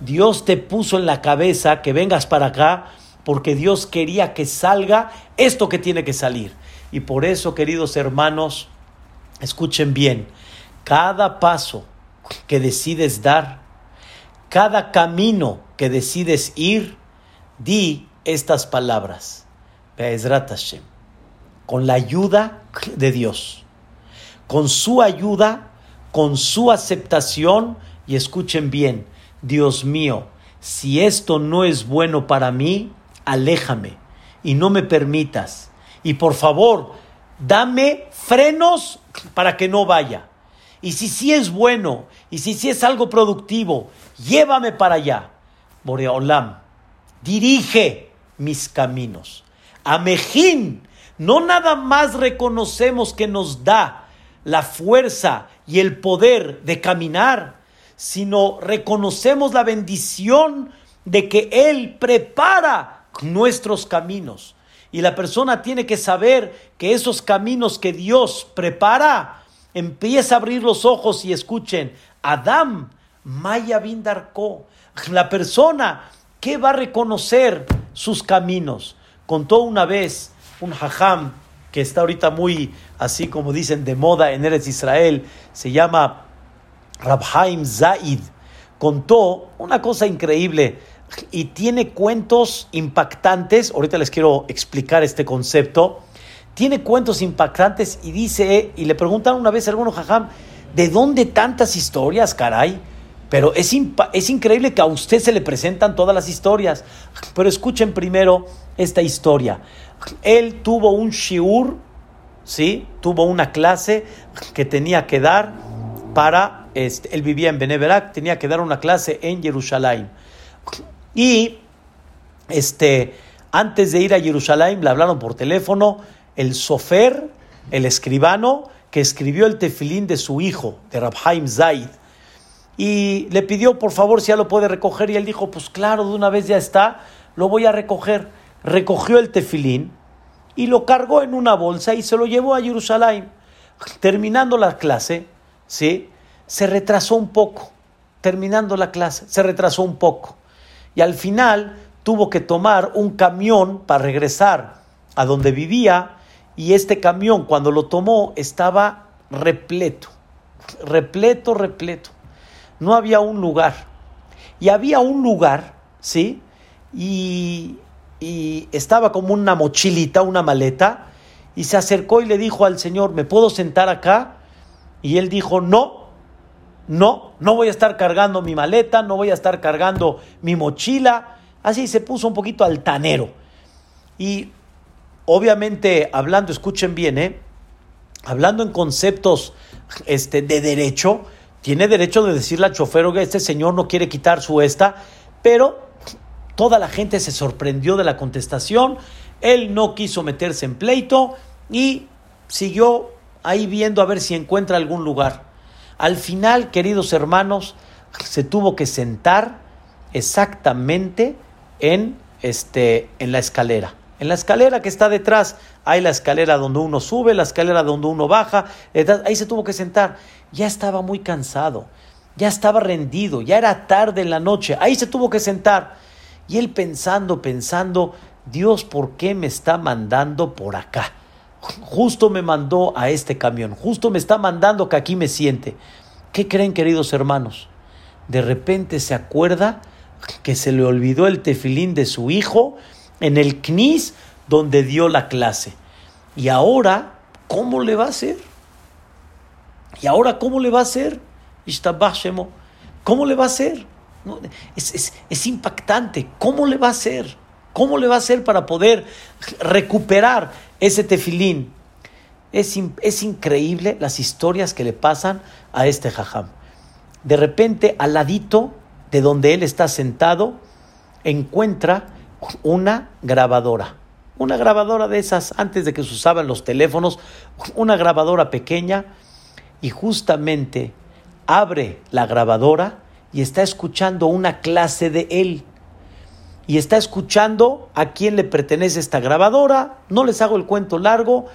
Dios te puso en la cabeza que vengas para acá porque Dios quería que salga esto que tiene que salir. Y por eso, queridos hermanos, escuchen bien, cada paso que decides dar, cada camino que decides ir, di estas palabras. Con la ayuda de Dios, con su ayuda, con su aceptación, y escuchen bien, Dios mío, si esto no es bueno para mí, aléjame y no me permitas. Y por favor, dame frenos para que no vaya. Y si sí es bueno, y si sí es algo productivo, llévame para allá. Boreolam, dirige mis caminos. Amejín, no nada más reconocemos que nos da la fuerza y el poder de caminar, sino reconocemos la bendición de que Él prepara nuestros caminos. Y la persona tiene que saber que esos caminos que Dios prepara, empieza a abrir los ojos y escuchen, Adam, Maya Bindarko, la persona que va a reconocer sus caminos. Contó una vez un hajam que está ahorita muy, así como dicen, de moda en Eretz Israel, se llama Rabhaim Zaid contó una cosa increíble y tiene cuentos impactantes. Ahorita les quiero explicar este concepto. Tiene cuentos impactantes y dice, y le preguntan una vez a alguno, jajam, ¿de dónde tantas historias, caray? Pero es, es increíble que a usted se le presentan todas las historias. Pero escuchen primero esta historia. Él tuvo un shiur, ¿sí? Tuvo una clase que tenía que dar para este, él vivía en Beneverak, tenía que dar una clase en Jerusalén. Y este, antes de ir a Jerusalén, le hablaron por teléfono el sofer, el escribano, que escribió el tefilín de su hijo, de Rabhaim Zaid. Y le pidió, por favor, si ya lo puede recoger. Y él dijo, pues claro, de una vez ya está, lo voy a recoger. Recogió el tefilín y lo cargó en una bolsa y se lo llevó a Jerusalén. Terminando la clase, ¿sí? Se retrasó un poco, terminando la clase, se retrasó un poco. Y al final tuvo que tomar un camión para regresar a donde vivía y este camión cuando lo tomó estaba repleto, repleto, repleto. No había un lugar. Y había un lugar, ¿sí? Y, y estaba como una mochilita, una maleta, y se acercó y le dijo al Señor, ¿me puedo sentar acá? Y él dijo, no, no, no voy a estar cargando mi maleta, no voy a estar cargando mi mochila. Así se puso un poquito altanero. Y obviamente hablando, escuchen bien, ¿eh? hablando en conceptos este, de derecho, tiene derecho de decirle al chofer que este señor no quiere quitar su esta, pero toda la gente se sorprendió de la contestación, él no quiso meterse en pleito y siguió ahí viendo a ver si encuentra algún lugar. Al final, queridos hermanos, se tuvo que sentar exactamente en, este, en la escalera. En la escalera que está detrás, hay la escalera donde uno sube, la escalera donde uno baja, ahí se tuvo que sentar. Ya estaba muy cansado, ya estaba rendido, ya era tarde en la noche, ahí se tuvo que sentar. Y él pensando, pensando, Dios, ¿por qué me está mandando por acá? Justo me mandó a este camión, justo me está mandando que aquí me siente. ¿Qué creen, queridos hermanos? De repente se acuerda que se le olvidó el tefilín de su hijo en el CNIS donde dio la clase. Y ahora, ¿cómo le va a hacer? ¿Y ahora cómo le va a hacer? ¿Cómo le va a hacer? es, impactante. ¿Cómo le va a hacer? ¿Cómo le va a hacer para poder recuperar ese tefilín? Es, es increíble las historias que le pasan a este jajam. De repente, al ladito de donde él está sentado, encuentra una grabadora. Una grabadora de esas, antes de que se usaban los teléfonos, una grabadora pequeña, y justamente abre la grabadora y está escuchando una clase de él. Y está escuchando a quién le pertenece esta grabadora. No les hago el cuento largo.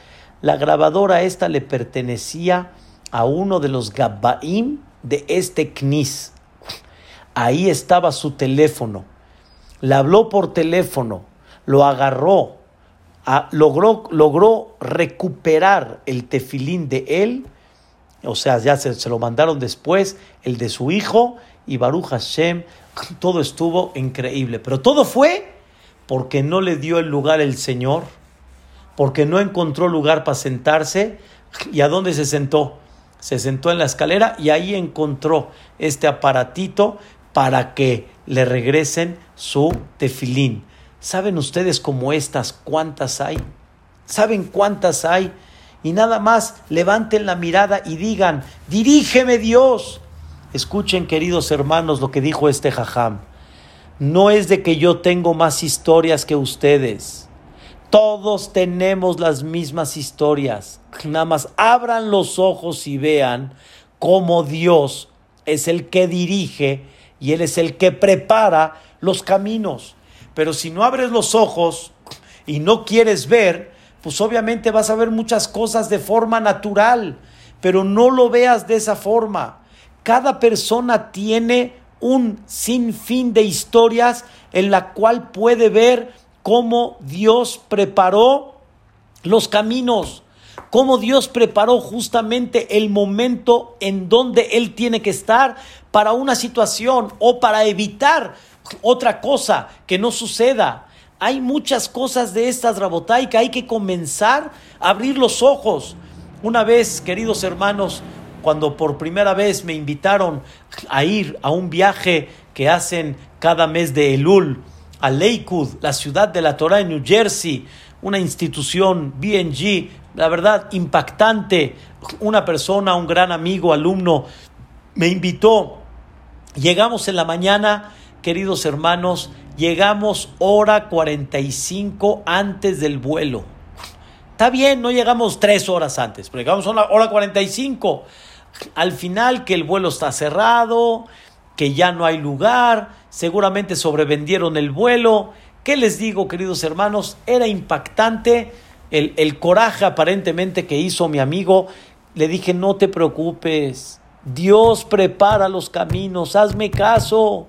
La grabadora esta le pertenecía a uno de los Gabbaim de este Knis. Ahí estaba su teléfono. Le habló por teléfono, lo agarró, logró, logró recuperar el tefilín de él o sea, ya se, lo mandaron después, el de su hijo, y Baruch Hashem, todo estuvo increíble. Pero todo fue porque no le dio el lugar el Señor, porque no encontró lugar para sentarse. ¿Y a dónde se sentó? Se sentó en la escalera y ahí encontró este aparatito para que le regresen su tefilín. ¿Saben ustedes cómo estas cuántas hay? ¿Saben cuántas hay? y nada más levanten la mirada y digan, dirígeme Dios. Escuchen, queridos hermanos, lo que dijo este jajam. No es de que yo tengo más historias que ustedes. Todos tenemos las mismas historias. Nada más abran los ojos y vean cómo Dios es el que dirige y Él es el que prepara los caminos. Pero si no abres los ojos y no quieres ver, pues obviamente vas a ver muchas cosas de forma natural, pero no lo veas de esa forma. Cada persona tiene un sinfín de historias en la cual puede ver cómo Dios preparó los caminos, cómo Dios preparó justamente el momento en donde Él tiene que estar para una situación o para evitar otra cosa que no suceda. Hay muchas cosas de estas, Rabotay, que hay que comenzar a abrir los ojos. Una vez, queridos hermanos, cuando por primera vez me invitaron a ir a un viaje que hacen cada mes de Elul a Lakewood, la ciudad de la Torah en New Jersey, una institución BNG, la verdad impactante. Una persona, un gran amigo, alumno, me invitó. Llegamos en la mañana, queridos hermanos, llegamos hora 45 antes del vuelo. Está bien, no llegamos tres horas antes, pero llegamos a hora 45. Al final que el vuelo está cerrado, que ya no hay lugar, seguramente sobrevendieron el vuelo. ¿Qué les digo, queridos hermanos? Era impactante el, el coraje aparentemente que hizo mi amigo. Le dije, no te preocupes, Dios prepara los caminos, hazme caso.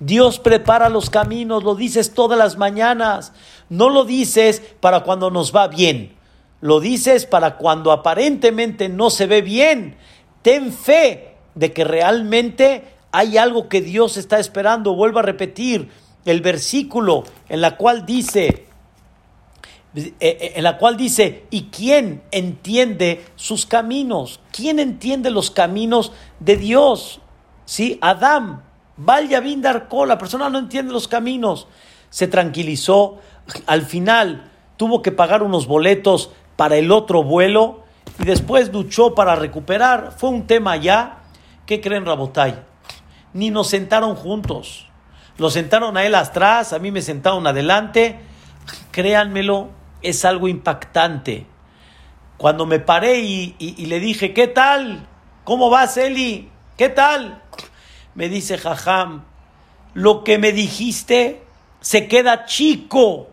Dios prepara los caminos, lo dices todas las mañanas. No lo dices para cuando nos va bien, lo dices para cuando aparentemente no se ve bien. Ten fe de que realmente hay algo que Dios está esperando. Vuelvo a repetir el versículo en la cual dice, eh, eh, en la cual dice, ¿y quién entiende sus caminos? ¿Quién entiende los caminos de Dios? Sí, Adán, Vaya Vindarco, la persona no entiende los caminos. Se tranquilizó. Al final tuvo que pagar unos boletos para el otro vuelo y después luchó para recuperar. Fue un tema ya. ¿Qué creen, Rabotay? Ni nos sentaron juntos. Lo sentaron a él atrás, a mí me sentaron adelante. Créanmelo, es algo impactante. Cuando me paré y, y le dije, ¿qué tal? ¿Cómo vas, Eli? ¿Qué tal? Me dice Jajam, lo que me dijiste se queda chico.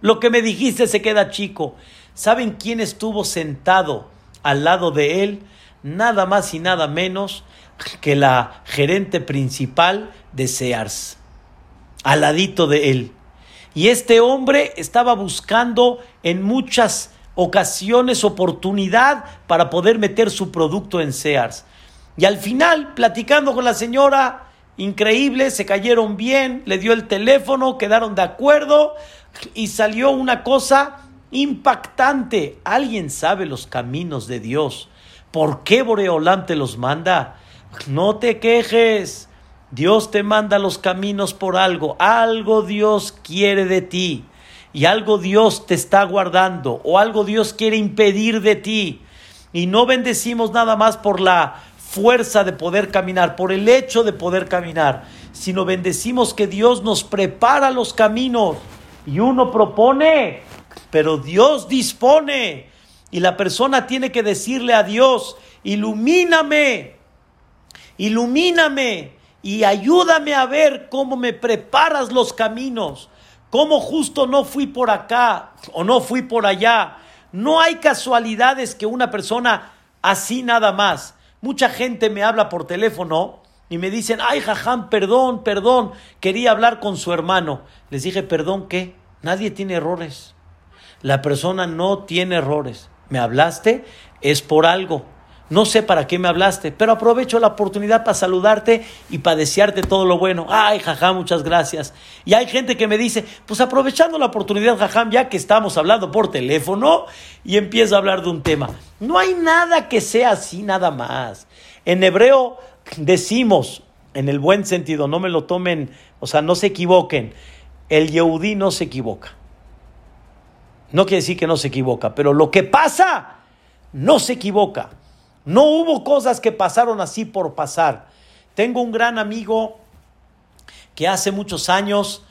Lo que me dijiste se queda chico. ¿Saben quién estuvo sentado al lado de él? Nada más y nada menos que la gerente principal de Sears, al ladito de él. Y este hombre estaba buscando en muchas ocasiones oportunidad para poder meter su producto en Sears. Y al final, platicando con la señora, increíble, se cayeron bien, le dio el teléfono, quedaron de acuerdo y salió una cosa impactante. ¿Alguien sabe los caminos de Dios? ¿Por qué Boreolam te los manda? No te quejes. Dios te manda los caminos por algo. Algo Dios quiere de ti. Y algo Dios te está guardando. O algo Dios quiere impedir de ti. Y no bendecimos nada más por la fuerza de poder caminar, por el hecho de poder caminar, sino bendecimos que Dios nos prepara los caminos. Y uno propone, pero Dios dispone. Y la persona tiene que decirle a Dios, ilumíname, ilumíname y ayúdame a ver cómo me preparas los caminos, cómo justo no fui por acá o no fui por allá. No hay casualidades que una persona así nada más. Mucha gente me habla por teléfono y me dicen, ay, jajam, perdón, perdón, quería hablar con su hermano. Les dije, perdón, ¿qué? Nadie tiene errores. La persona no tiene errores me hablaste es por algo. No sé para qué me hablaste, pero aprovecho la oportunidad para saludarte y para desearte todo lo bueno. Ay, jaja, muchas gracias. Y hay gente que me dice, pues aprovechando la oportunidad, jajam, ya que estamos hablando por teléfono, y empiezo a hablar de un tema. No hay nada que sea así, nada más. En hebreo decimos, en el buen sentido, no me lo tomen, o sea, no se equivoquen, el Yehudí no se equivoca. No quiere decir que no se equivoca, pero lo que pasa no se equivoca. No hubo cosas que pasaron así por pasar. Tengo un gran amigo que hace muchos años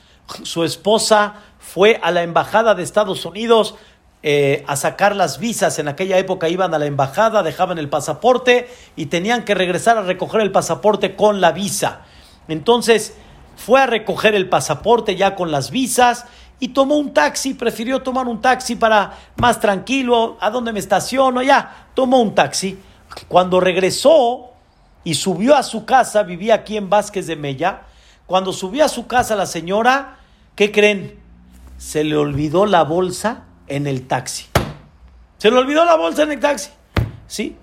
su esposa fue a la embajada de Estados Unidos eh, a sacar las visas. En aquella época iban a la embajada, dejaban el pasaporte y tenían que regresar a recoger el pasaporte con la visa. Entonces fue a recoger el pasaporte ya con las visas y tomó un taxi, prefirió tomar un taxi para más tranquilo, a dónde me estaciono, ya, tomó un taxi. Cuando regresó y subió a su casa, vivía aquí en Vázquez de Mella, cuando subió a su casa la señora, ¿qué creen? Se le olvidó la bolsa en el taxi. Se le olvidó la bolsa en el taxi. Sí,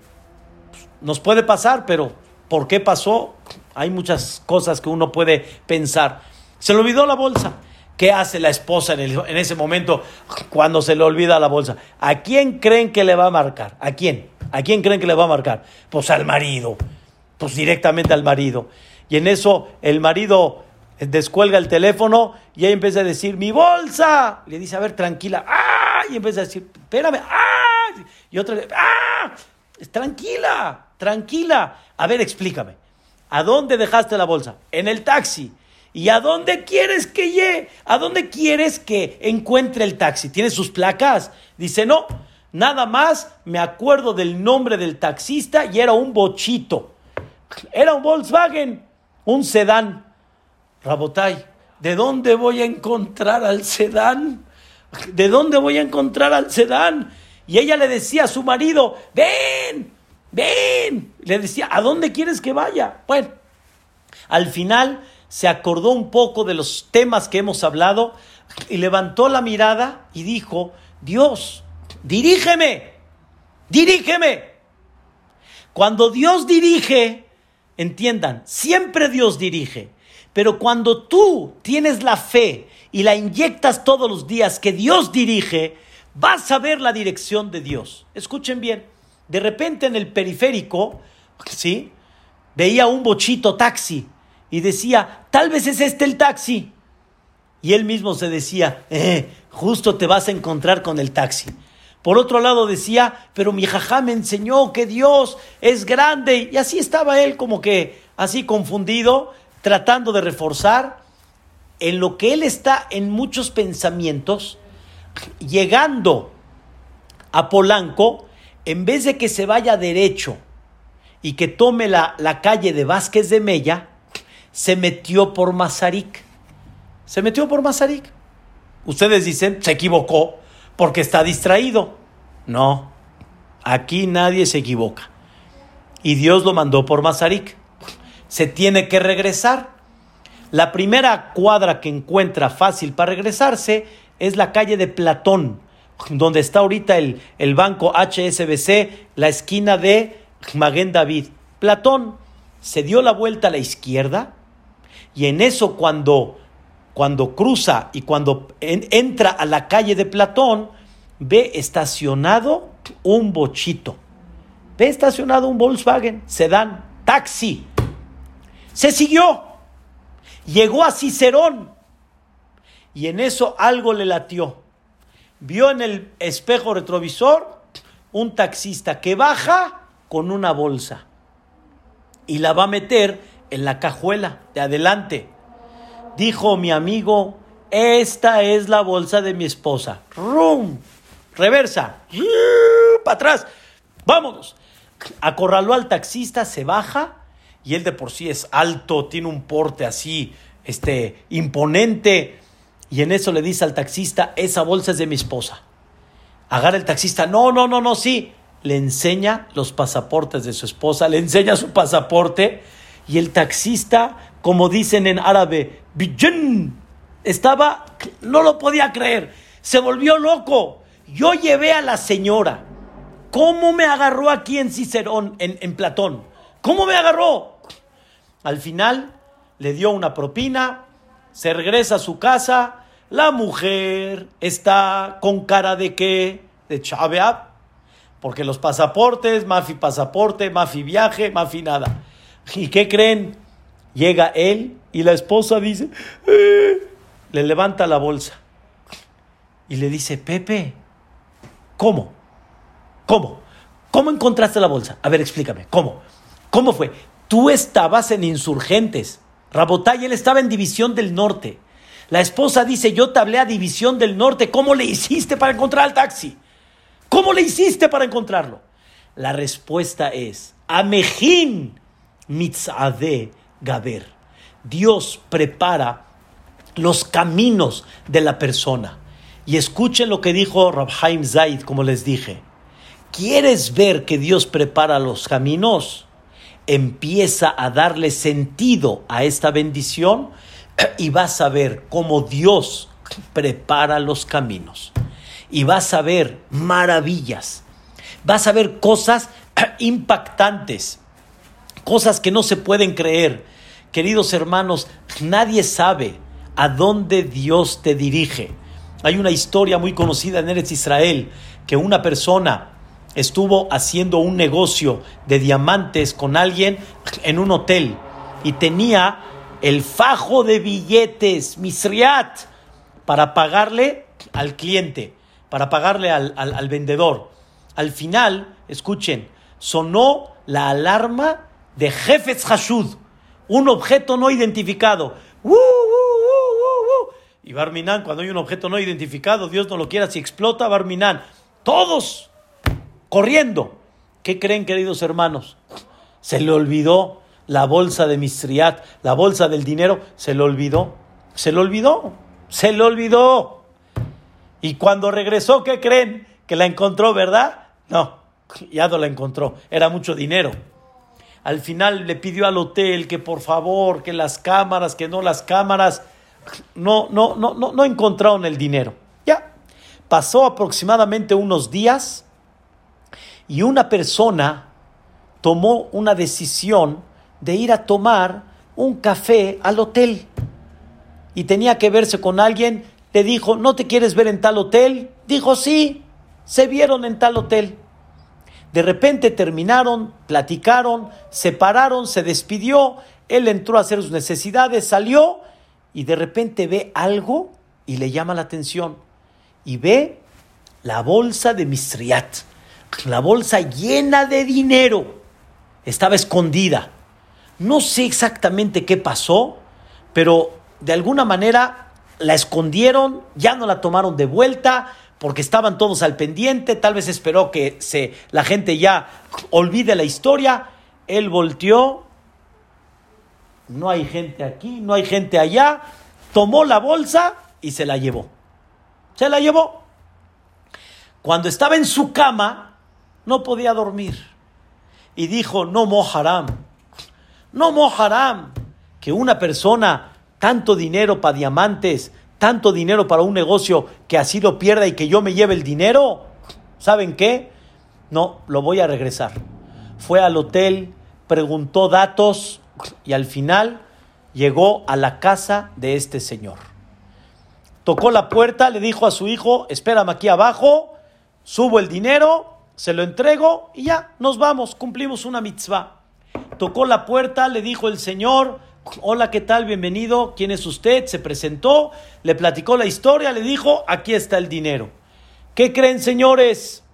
nos puede pasar, pero ¿por qué pasó? Hay muchas cosas que uno puede pensar. Se le olvidó la bolsa. ¿Qué hace la esposa en, ese momento cuando se le olvida la bolsa? ¿A quién creen que le va a marcar? ¿A quién? ¿A quién creen que le va a marcar? Pues al marido, pues directamente al marido. Y en eso el marido descuelga el teléfono y ahí empieza a decir, mi bolsa. Le dice, a ver, tranquila. ¡Ah! Y empieza a decir, espérame. ¡Ah! Y otra, ¡ah! Tranquila, tranquila. A ver, explícame. ¿A dónde dejaste la bolsa? En el taxi. ¿Y a dónde quieres que llegue? ¿A dónde quieres que encuentre el taxi? ¿Tiene sus placas? Dice, no, nada más me acuerdo del nombre del taxista y era un bochito. Era un Volkswagen, un sedán. Rabotay, ¿de dónde voy a encontrar al sedán? ¿De dónde voy a encontrar al sedán? Y ella le decía a su marido, ven, ven. Le decía, ¿a dónde quieres que vaya? Bueno, al final se acordó un poco de los temas que hemos hablado y levantó la mirada y dijo, Dios, dirígeme, dirígeme. Cuando Dios dirige, entiendan, siempre Dios dirige, pero cuando tú tienes la fe y la inyectas todos los días que Dios dirige, vas a ver la dirección de Dios. Escuchen bien, de repente en el periférico, ¿sí? Veía un bochito taxi y decía, tal vez es este el taxi. Y él mismo se decía, eh, justo te vas a encontrar con el taxi. Por otro lado decía, pero mi jajá me enseñó que Dios es grande. Y así estaba él como que así confundido, tratando de reforzar en lo que él está en muchos pensamientos, llegando a Polanco, en vez de que se vaya derecho y que tome la, la calle de Vázquez de Mella, se metió por Mazarik. Se metió por Mazarik. Ustedes dicen, se equivocó porque está distraído. No, aquí nadie se equivoca. Y Dios lo mandó por Mazarik. Se tiene que regresar. La primera cuadra que encuentra fácil para regresarse es la calle de Platón, donde está ahorita el, el banco HSBC, la esquina de Maguen David. Platón se dio la vuelta a la izquierda y en eso cuando, cuando cruza y cuando entra a la calle de Platón, ve estacionado un bochito. Ve estacionado un Volkswagen, sedán, taxi. Se siguió. Llegó a Cicerón. Y en eso algo le latió. Vio en el espejo retrovisor un taxista que baja con una bolsa y la va a meter en la cajuela de adelante. Dijo mi amigo, esta es la bolsa de mi esposa. ¡Rum! Reversa. Para atrás. Vámonos. Acorraló al taxista, se baja y él de por sí es alto, tiene un porte así, este, imponente. Y en eso le dice al taxista, esa bolsa es de mi esposa. Agarra el taxista, no, no, no, no, sí. Le enseña los pasaportes de su esposa, le enseña su pasaporte y el taxista, como dicen en árabe, estaba, no lo podía creer, se volvió loco. Yo llevé a la señora. ¿Cómo me agarró aquí en Cicerón, en, Platón? ¿Cómo me agarró? Al final le dio una propina, se regresa a su casa, la mujer está con cara de qué? De chaveab. Porque los pasaportes, mafi pasaporte, mafi viaje, mafi nada. ¿Y qué creen? Llega él y la esposa dice, eh", le levanta la bolsa y le dice, Pepe, ¿cómo? ¿Cómo? ¿Cómo encontraste la bolsa? A ver, explícame, ¿cómo? ¿Cómo fue? Tú estabas en insurgentes. Rabotay, él estaba en División del Norte. La esposa dice, yo te hablé a División del Norte, ¿cómo le hiciste para encontrar al taxi? ¿Cómo le hiciste para encontrarlo? La respuesta es, Amejín mitzade gaber. Dios prepara los caminos de la persona. Y escuchen lo que dijo Rabhaim Zaid, como les dije. ¿Quieres ver que Dios prepara los caminos? Empieza a darle sentido a esta bendición y vas a ver cómo Dios prepara los caminos. Y vas a ver maravillas. Vas a ver cosas impactantes. Cosas que no se pueden creer. Queridos hermanos, nadie sabe a dónde Dios te dirige. Hay una historia muy conocida en Eretz Israel que una persona estuvo haciendo un negocio de diamantes con alguien en un hotel y tenía el fajo de billetes, misriat, para pagarle al cliente, para pagarle al, vendedor. Al final, escuchen, sonó la alarma de Jefes Hashud, un objeto no identificado. y Barminan, cuando hay un objeto no identificado, Dios no lo quiera, si explota Barminan, todos corriendo. ¿Qué creen, queridos hermanos? Se le olvidó la bolsa de Mistriat, la bolsa del dinero, se le olvidó. Se le olvidó. Se le olvidó. Y cuando regresó, ¿qué creen? Que la encontró, ¿verdad? No, ya no la encontró. Era mucho dinero. Al final le pidió al hotel que por favor, que las cámaras, que no las cámaras. No, no, no, no, no encontraron el dinero. Ya. Pasó aproximadamente unos días y una persona tomó una decisión de ir a tomar un café al hotel. Y tenía que verse con alguien, le dijo, ¿no te quieres ver en tal hotel? Dijo, sí, se vieron en tal hotel. De repente terminaron, platicaron, se pararon, se despidió, él entró a hacer sus necesidades, salió y de repente ve algo y le llama la atención. Y ve la bolsa de Mistriat, la bolsa llena de dinero. Estaba escondida. No sé exactamente qué pasó, pero de alguna manera la escondieron, ya no la tomaron de vuelta porque estaban todos al pendiente, tal vez esperó que se, la gente ya olvide la historia. Él volteó, no hay gente aquí, no hay gente allá, tomó la bolsa y se la llevó. Se la llevó. Cuando estaba en su cama, no podía dormir. Y dijo, no moharam, no moharam que una persona, tanto dinero para diamantes, tanto dinero para un negocio, que así lo pierda y que yo me lleve el dinero. ¿Saben qué? No, lo voy a regresar. Fue al hotel, preguntó datos y al final llegó a la casa de este señor. Tocó la puerta, le dijo a su hijo, espérame aquí abajo, subo el dinero, se lo entrego y ya, nos vamos, cumplimos una mitzvah. Tocó la puerta, le dijo el Señor, hola, ¿qué tal? Bienvenido, ¿quién es usted? Se presentó, le platicó la historia, le dijo, aquí está el dinero. ¿Qué creen, señores?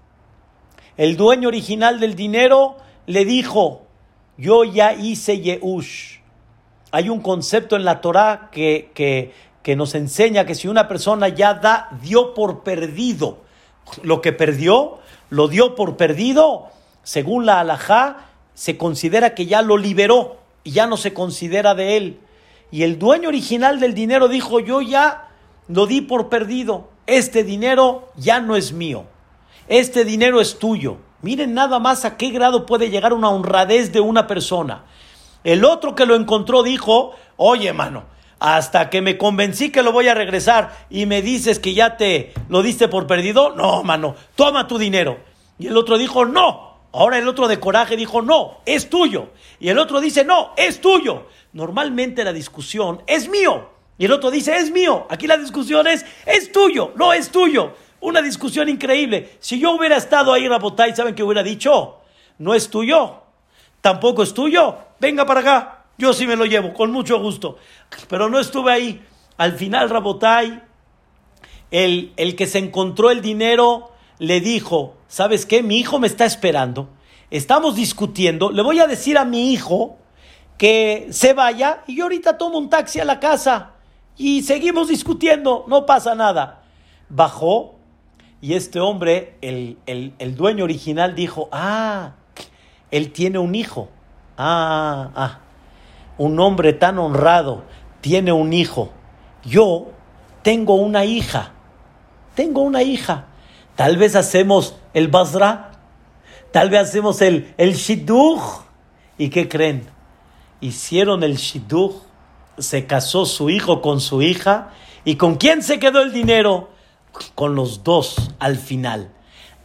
El dueño original del dinero le dijo, yo ya hice Yehush. Hay un concepto en la Torah que, que, que nos enseña que si una persona ya da, dio por perdido lo que perdió, lo dio por perdido, según la alajá, se considera que ya lo liberó y ya no se considera de él. Y el dueño original del dinero dijo, yo ya lo di por perdido, este dinero ya no es mío, este dinero es tuyo. Miren nada más a qué grado puede llegar una honradez de una persona. El otro que lo encontró dijo, oye, mano, hasta que me convencí que lo voy a regresar y me dices que ya te lo diste por perdido, no, mano, toma tu dinero. Y el otro dijo, no. Ahora el otro de coraje dijo, no, es tuyo. Y el otro dice, no, es tuyo. Normalmente la discusión es mío. Y el otro dice, es mío. Aquí la discusión es, es tuyo, no es tuyo. Una discusión increíble. Si yo hubiera estado ahí, Rabotay, ¿saben qué hubiera dicho? No es tuyo. Tampoco es tuyo. Venga para acá. Yo sí me lo llevo, con mucho gusto. Pero no estuve ahí. Al final, Rabotay, el, el que se encontró el dinero, le dijo, ¿sabes qué? Mi hijo me está esperando. Estamos discutiendo. Le voy a decir a mi hijo que se vaya y yo ahorita tomo un taxi a la casa y seguimos discutiendo. No pasa nada. Bajó y este hombre, el, el dueño original, dijo, ah, él tiene un hijo. Ah, ah un hombre tan honrado tiene un hijo. Yo tengo una hija. Tengo una hija. Tal vez hacemos el Basra. Tal vez hacemos el, el Shidduch. ¿Y qué creen? Hicieron el Shidduch. Se casó su hijo con su hija. ¿Y con quién se quedó el dinero? Con los dos al final.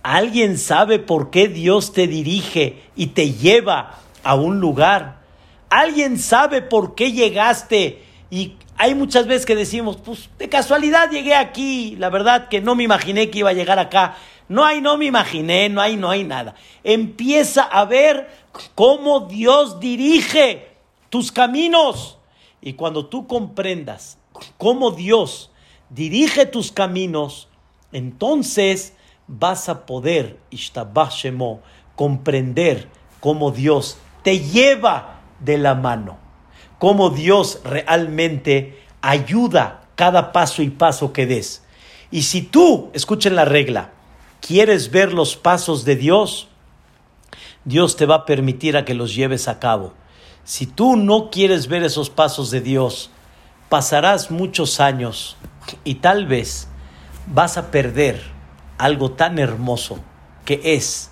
¿Alguien sabe por qué Dios te dirige y te lleva a un lugar? ¿Alguien sabe por qué llegaste? Y hay muchas veces que decimos, pues de casualidad llegué aquí, la verdad que no me imaginé que iba a llegar acá. No hay, no me imaginé, no hay, no hay nada. Empieza a ver cómo Dios dirige tus caminos. Y cuando tú comprendas cómo Dios dirige tus caminos, entonces vas a poder, Ishtabashemo, comprender cómo Dios te lleva de la mano. Cómo Dios realmente ayuda cada paso y paso que des. Y si tú, escuchen la regla, quieres ver los pasos de Dios, Dios te va a permitir a que los lleves a cabo. Si tú no quieres ver esos pasos de Dios, pasarás muchos años y tal vez vas a perder algo tan hermoso que es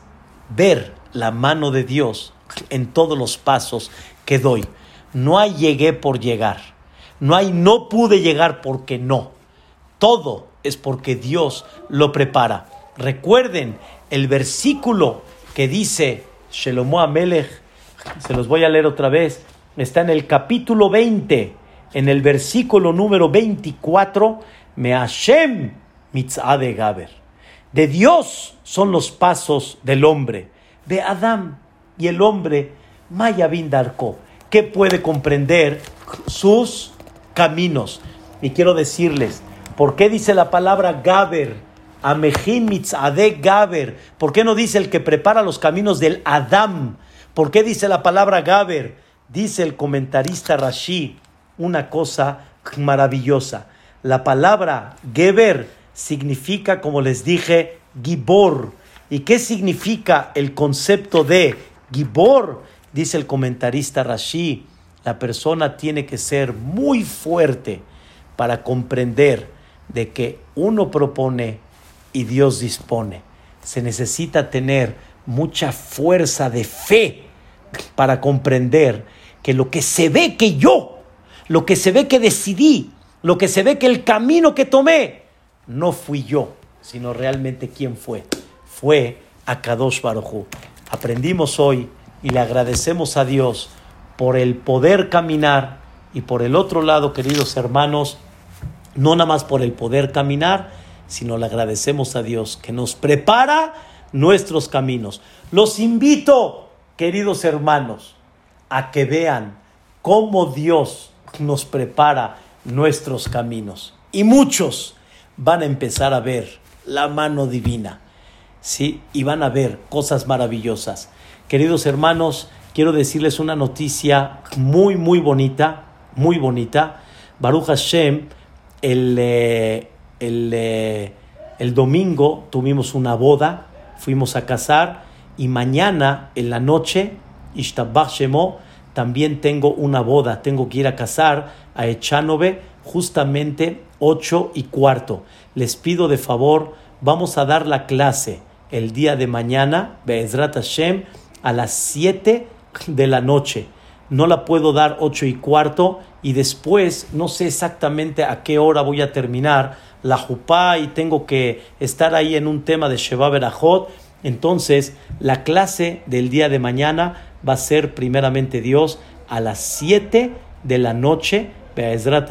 ver la mano de Dios en todos los pasos que doy. No hay llegué por llegar. No hay no pude llegar porque no. Todo es porque Dios lo prepara. Recuerden el versículo que dice Shelomo Amelech, se los voy a leer otra vez, está en el capítulo 20, en el versículo número 24, Me Hashem de Gaber. De Dios son los pasos del hombre, de Adán y el hombre Maya Bindarko, que puede comprender sus caminos. Y quiero decirles, ¿por qué dice la palabra Gaber? Amejim mitzade Gaber. ¿Por qué no dice el que prepara los caminos del Adam? ¿Por qué dice la palabra Gaber? Dice el comentarista Rashi una cosa maravillosa. La palabra Geber significa, como les dije, Gibor. ¿Y qué significa el concepto de Gibor? Dice el comentarista Rashi, la persona tiene que ser muy fuerte para comprender de que uno propone y Dios dispone. Se necesita tener mucha fuerza de fe para comprender que lo que se ve que yo, lo que se ve que decidí, lo que se ve que el camino que tomé, no fui yo, sino realmente quién fue. Fue Akadosh Baruj Aprendimos hoy y le agradecemos a Dios por el poder caminar y por el otro lado, queridos hermanos, no nada más por el poder caminar, sino le agradecemos a Dios que nos prepara nuestros caminos. Los invito, queridos hermanos, a que vean cómo Dios nos prepara nuestros caminos. Y muchos van a empezar a ver la mano divina, ¿sí? Y van a ver cosas maravillosas. Queridos hermanos, quiero decirles una noticia muy, muy bonita, muy bonita. Baruch Hashem, el, eh, el, eh, el domingo tuvimos una boda, fuimos a casar y mañana en la noche, Ishtabach Shemo, también tengo una boda, tengo que ir a casar a Echanove justamente 8 y cuarto. Les pido de favor, vamos a dar la clase el día de mañana, Be'ezrat Hashem, a las 7 de la noche. No la puedo dar 8 y cuarto y después no sé exactamente a qué hora voy a terminar la jupá y tengo que estar ahí en un tema de Sheba Berajot. Entonces, la clase del día de mañana va a ser primeramente Dios a las 7 de la noche, Be'ezrat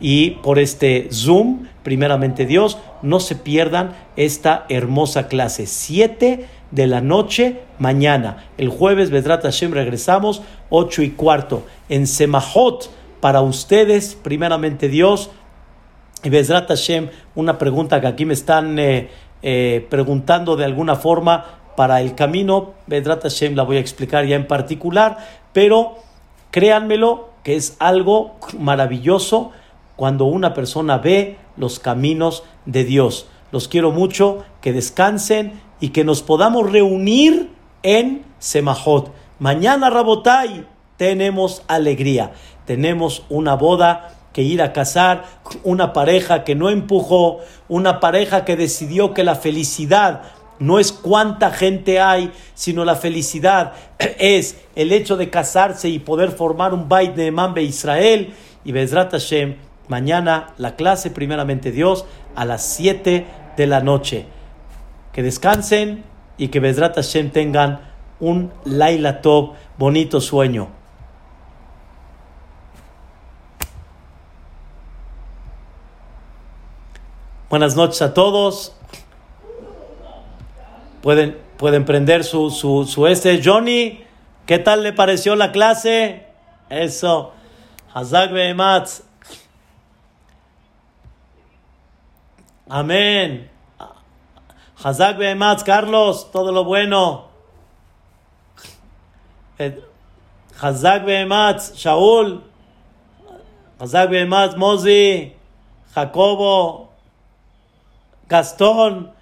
y por este Zoom, primeramente Dios, no se pierdan esta hermosa clase. 7 de la noche mañana. El jueves, Bedrat Hashem, regresamos, 8 y cuarto. En Semahot, para ustedes, primeramente Dios. Y Bedrat Hashem, una pregunta que aquí me están eh, eh, preguntando de alguna forma para el camino. Bedrat Hashem la voy a explicar ya en particular, pero créanmelo que es algo maravilloso cuando una persona ve los caminos de Dios. Los quiero mucho, que descansen y que nos podamos reunir en Semajot. Mañana, Rabotai, tenemos alegría. Tenemos una boda que ir a casar, una pareja que no empujó, una pareja que decidió que la felicidad no es cuánta gente hay, sino la felicidad es el hecho de casarse y poder formar un Bait de Mambe Israel y Bezrat Hashem Mañana la clase, primeramente Dios, a las 7 de la noche. Que descansen y que Bezrat Hashem tengan un Laila Tov, bonito sueño. Buenas noches a todos. Pueden, pueden prender su, su, su este. Johnny, ¿qué tal le pareció la clase? Eso. Hazak Behematz. Amén. Hazak Behematz, Carlos, todo lo bueno. Hazak Behematz, Shaul. Hazak Behematz, Mozi. Jacobo. Gastón.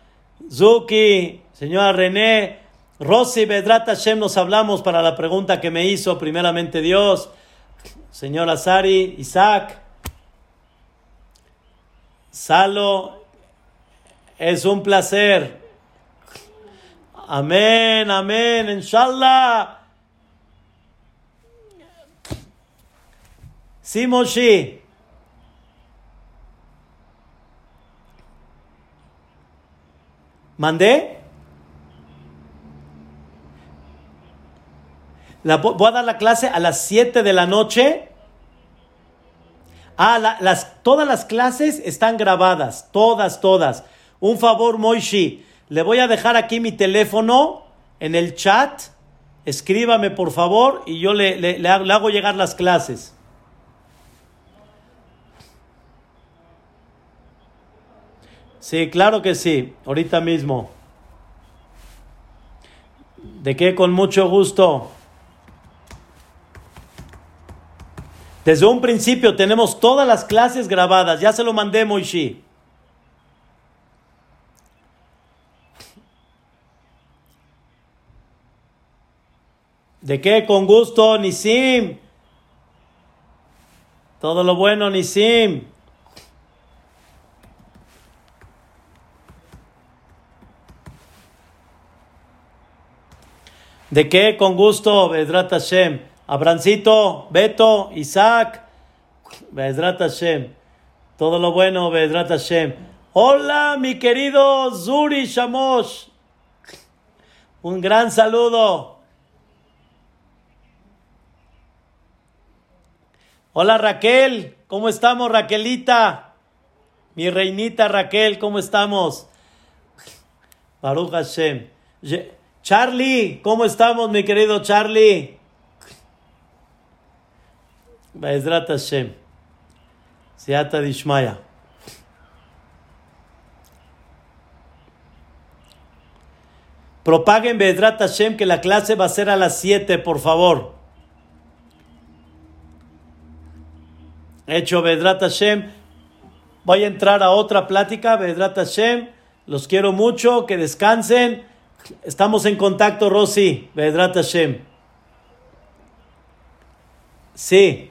Zuki. Señora René. Rosy Bedrat Hashem nos hablamos para la pregunta que me hizo primeramente Dios. Señora Sari, Isaac. Salo, es un placer. Amén, amén, inshallah. Sí, Moshi. ¿Mandé? La, voy a dar la clase a las 7 de la noche. Ah, las, todas las clases están grabadas, todas, todas. Un favor, Moishi, le voy a dejar aquí mi teléfono en el chat. Escríbame, por favor, y yo le, le, hago llegar las clases. Sí, claro que sí, ahorita mismo. ¿De qué? Con mucho gusto. Desde un principio tenemos todas las clases grabadas, ya se lo mandé, Moishi. ¿De qué? Con gusto, Nisim. Todo lo bueno, Nisim. ¿De qué? Con gusto, Bedrat Hashem. Abrancito, Beto, Isaac, Bedrat Hashem. Todo lo bueno, Bedrat Hashem. Hola, mi querido Zuri Shamosh. Un gran saludo. Hola Raquel, ¿cómo estamos Raquelita? Mi reinita Raquel, ¿cómo estamos? Baruch Hashem. Charlie, ¿cómo estamos, mi querido Charlie? Be'ezrat Hashem. Seata Dishmaya. Propaguen Be'ezrat Hashem que la clase va a ser a las 7, por favor. Hecho Be'ezrat Hashem. Voy a entrar a otra plática, Be'ezrat Hashem. Los quiero mucho, que descansen. Estamos en contacto, Rosy, Bedrat Hashem. Sí.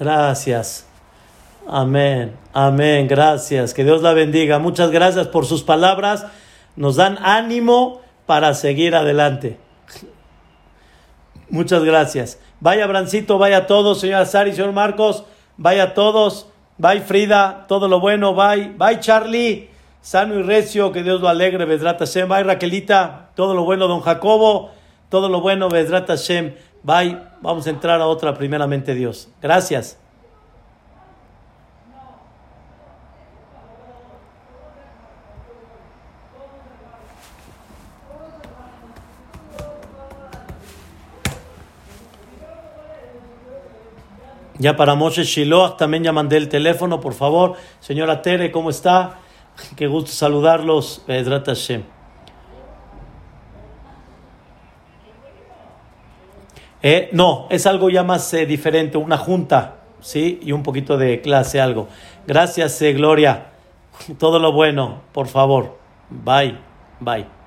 Gracias. Amén, amén, gracias. Que Dios la bendiga. Muchas gracias por sus palabras. Nos dan ánimo para seguir adelante. Muchas gracias. Vaya Brancito, vaya todos, señor Sari, señor Marcos, vaya todos. Bye Frida, todo lo bueno, bye. Bye Charlie, sano y recio, que Dios lo alegre, Vedrat Hashem. Bye Raquelita, todo lo bueno, don Jacobo, todo lo bueno, Vedrat Hashem. Bye, vamos a entrar a otra primeramente Dios. Gracias. Ya para Moshe Shiloh también ya mandé el teléfono, por favor. Señora Tere, ¿cómo está? Qué gusto saludarlos. Eh, no, es algo ya más eh, diferente, una junta, ¿sí? Y un poquito de clase, algo. Gracias, eh, Gloria. Todo lo bueno, por favor. Bye, bye.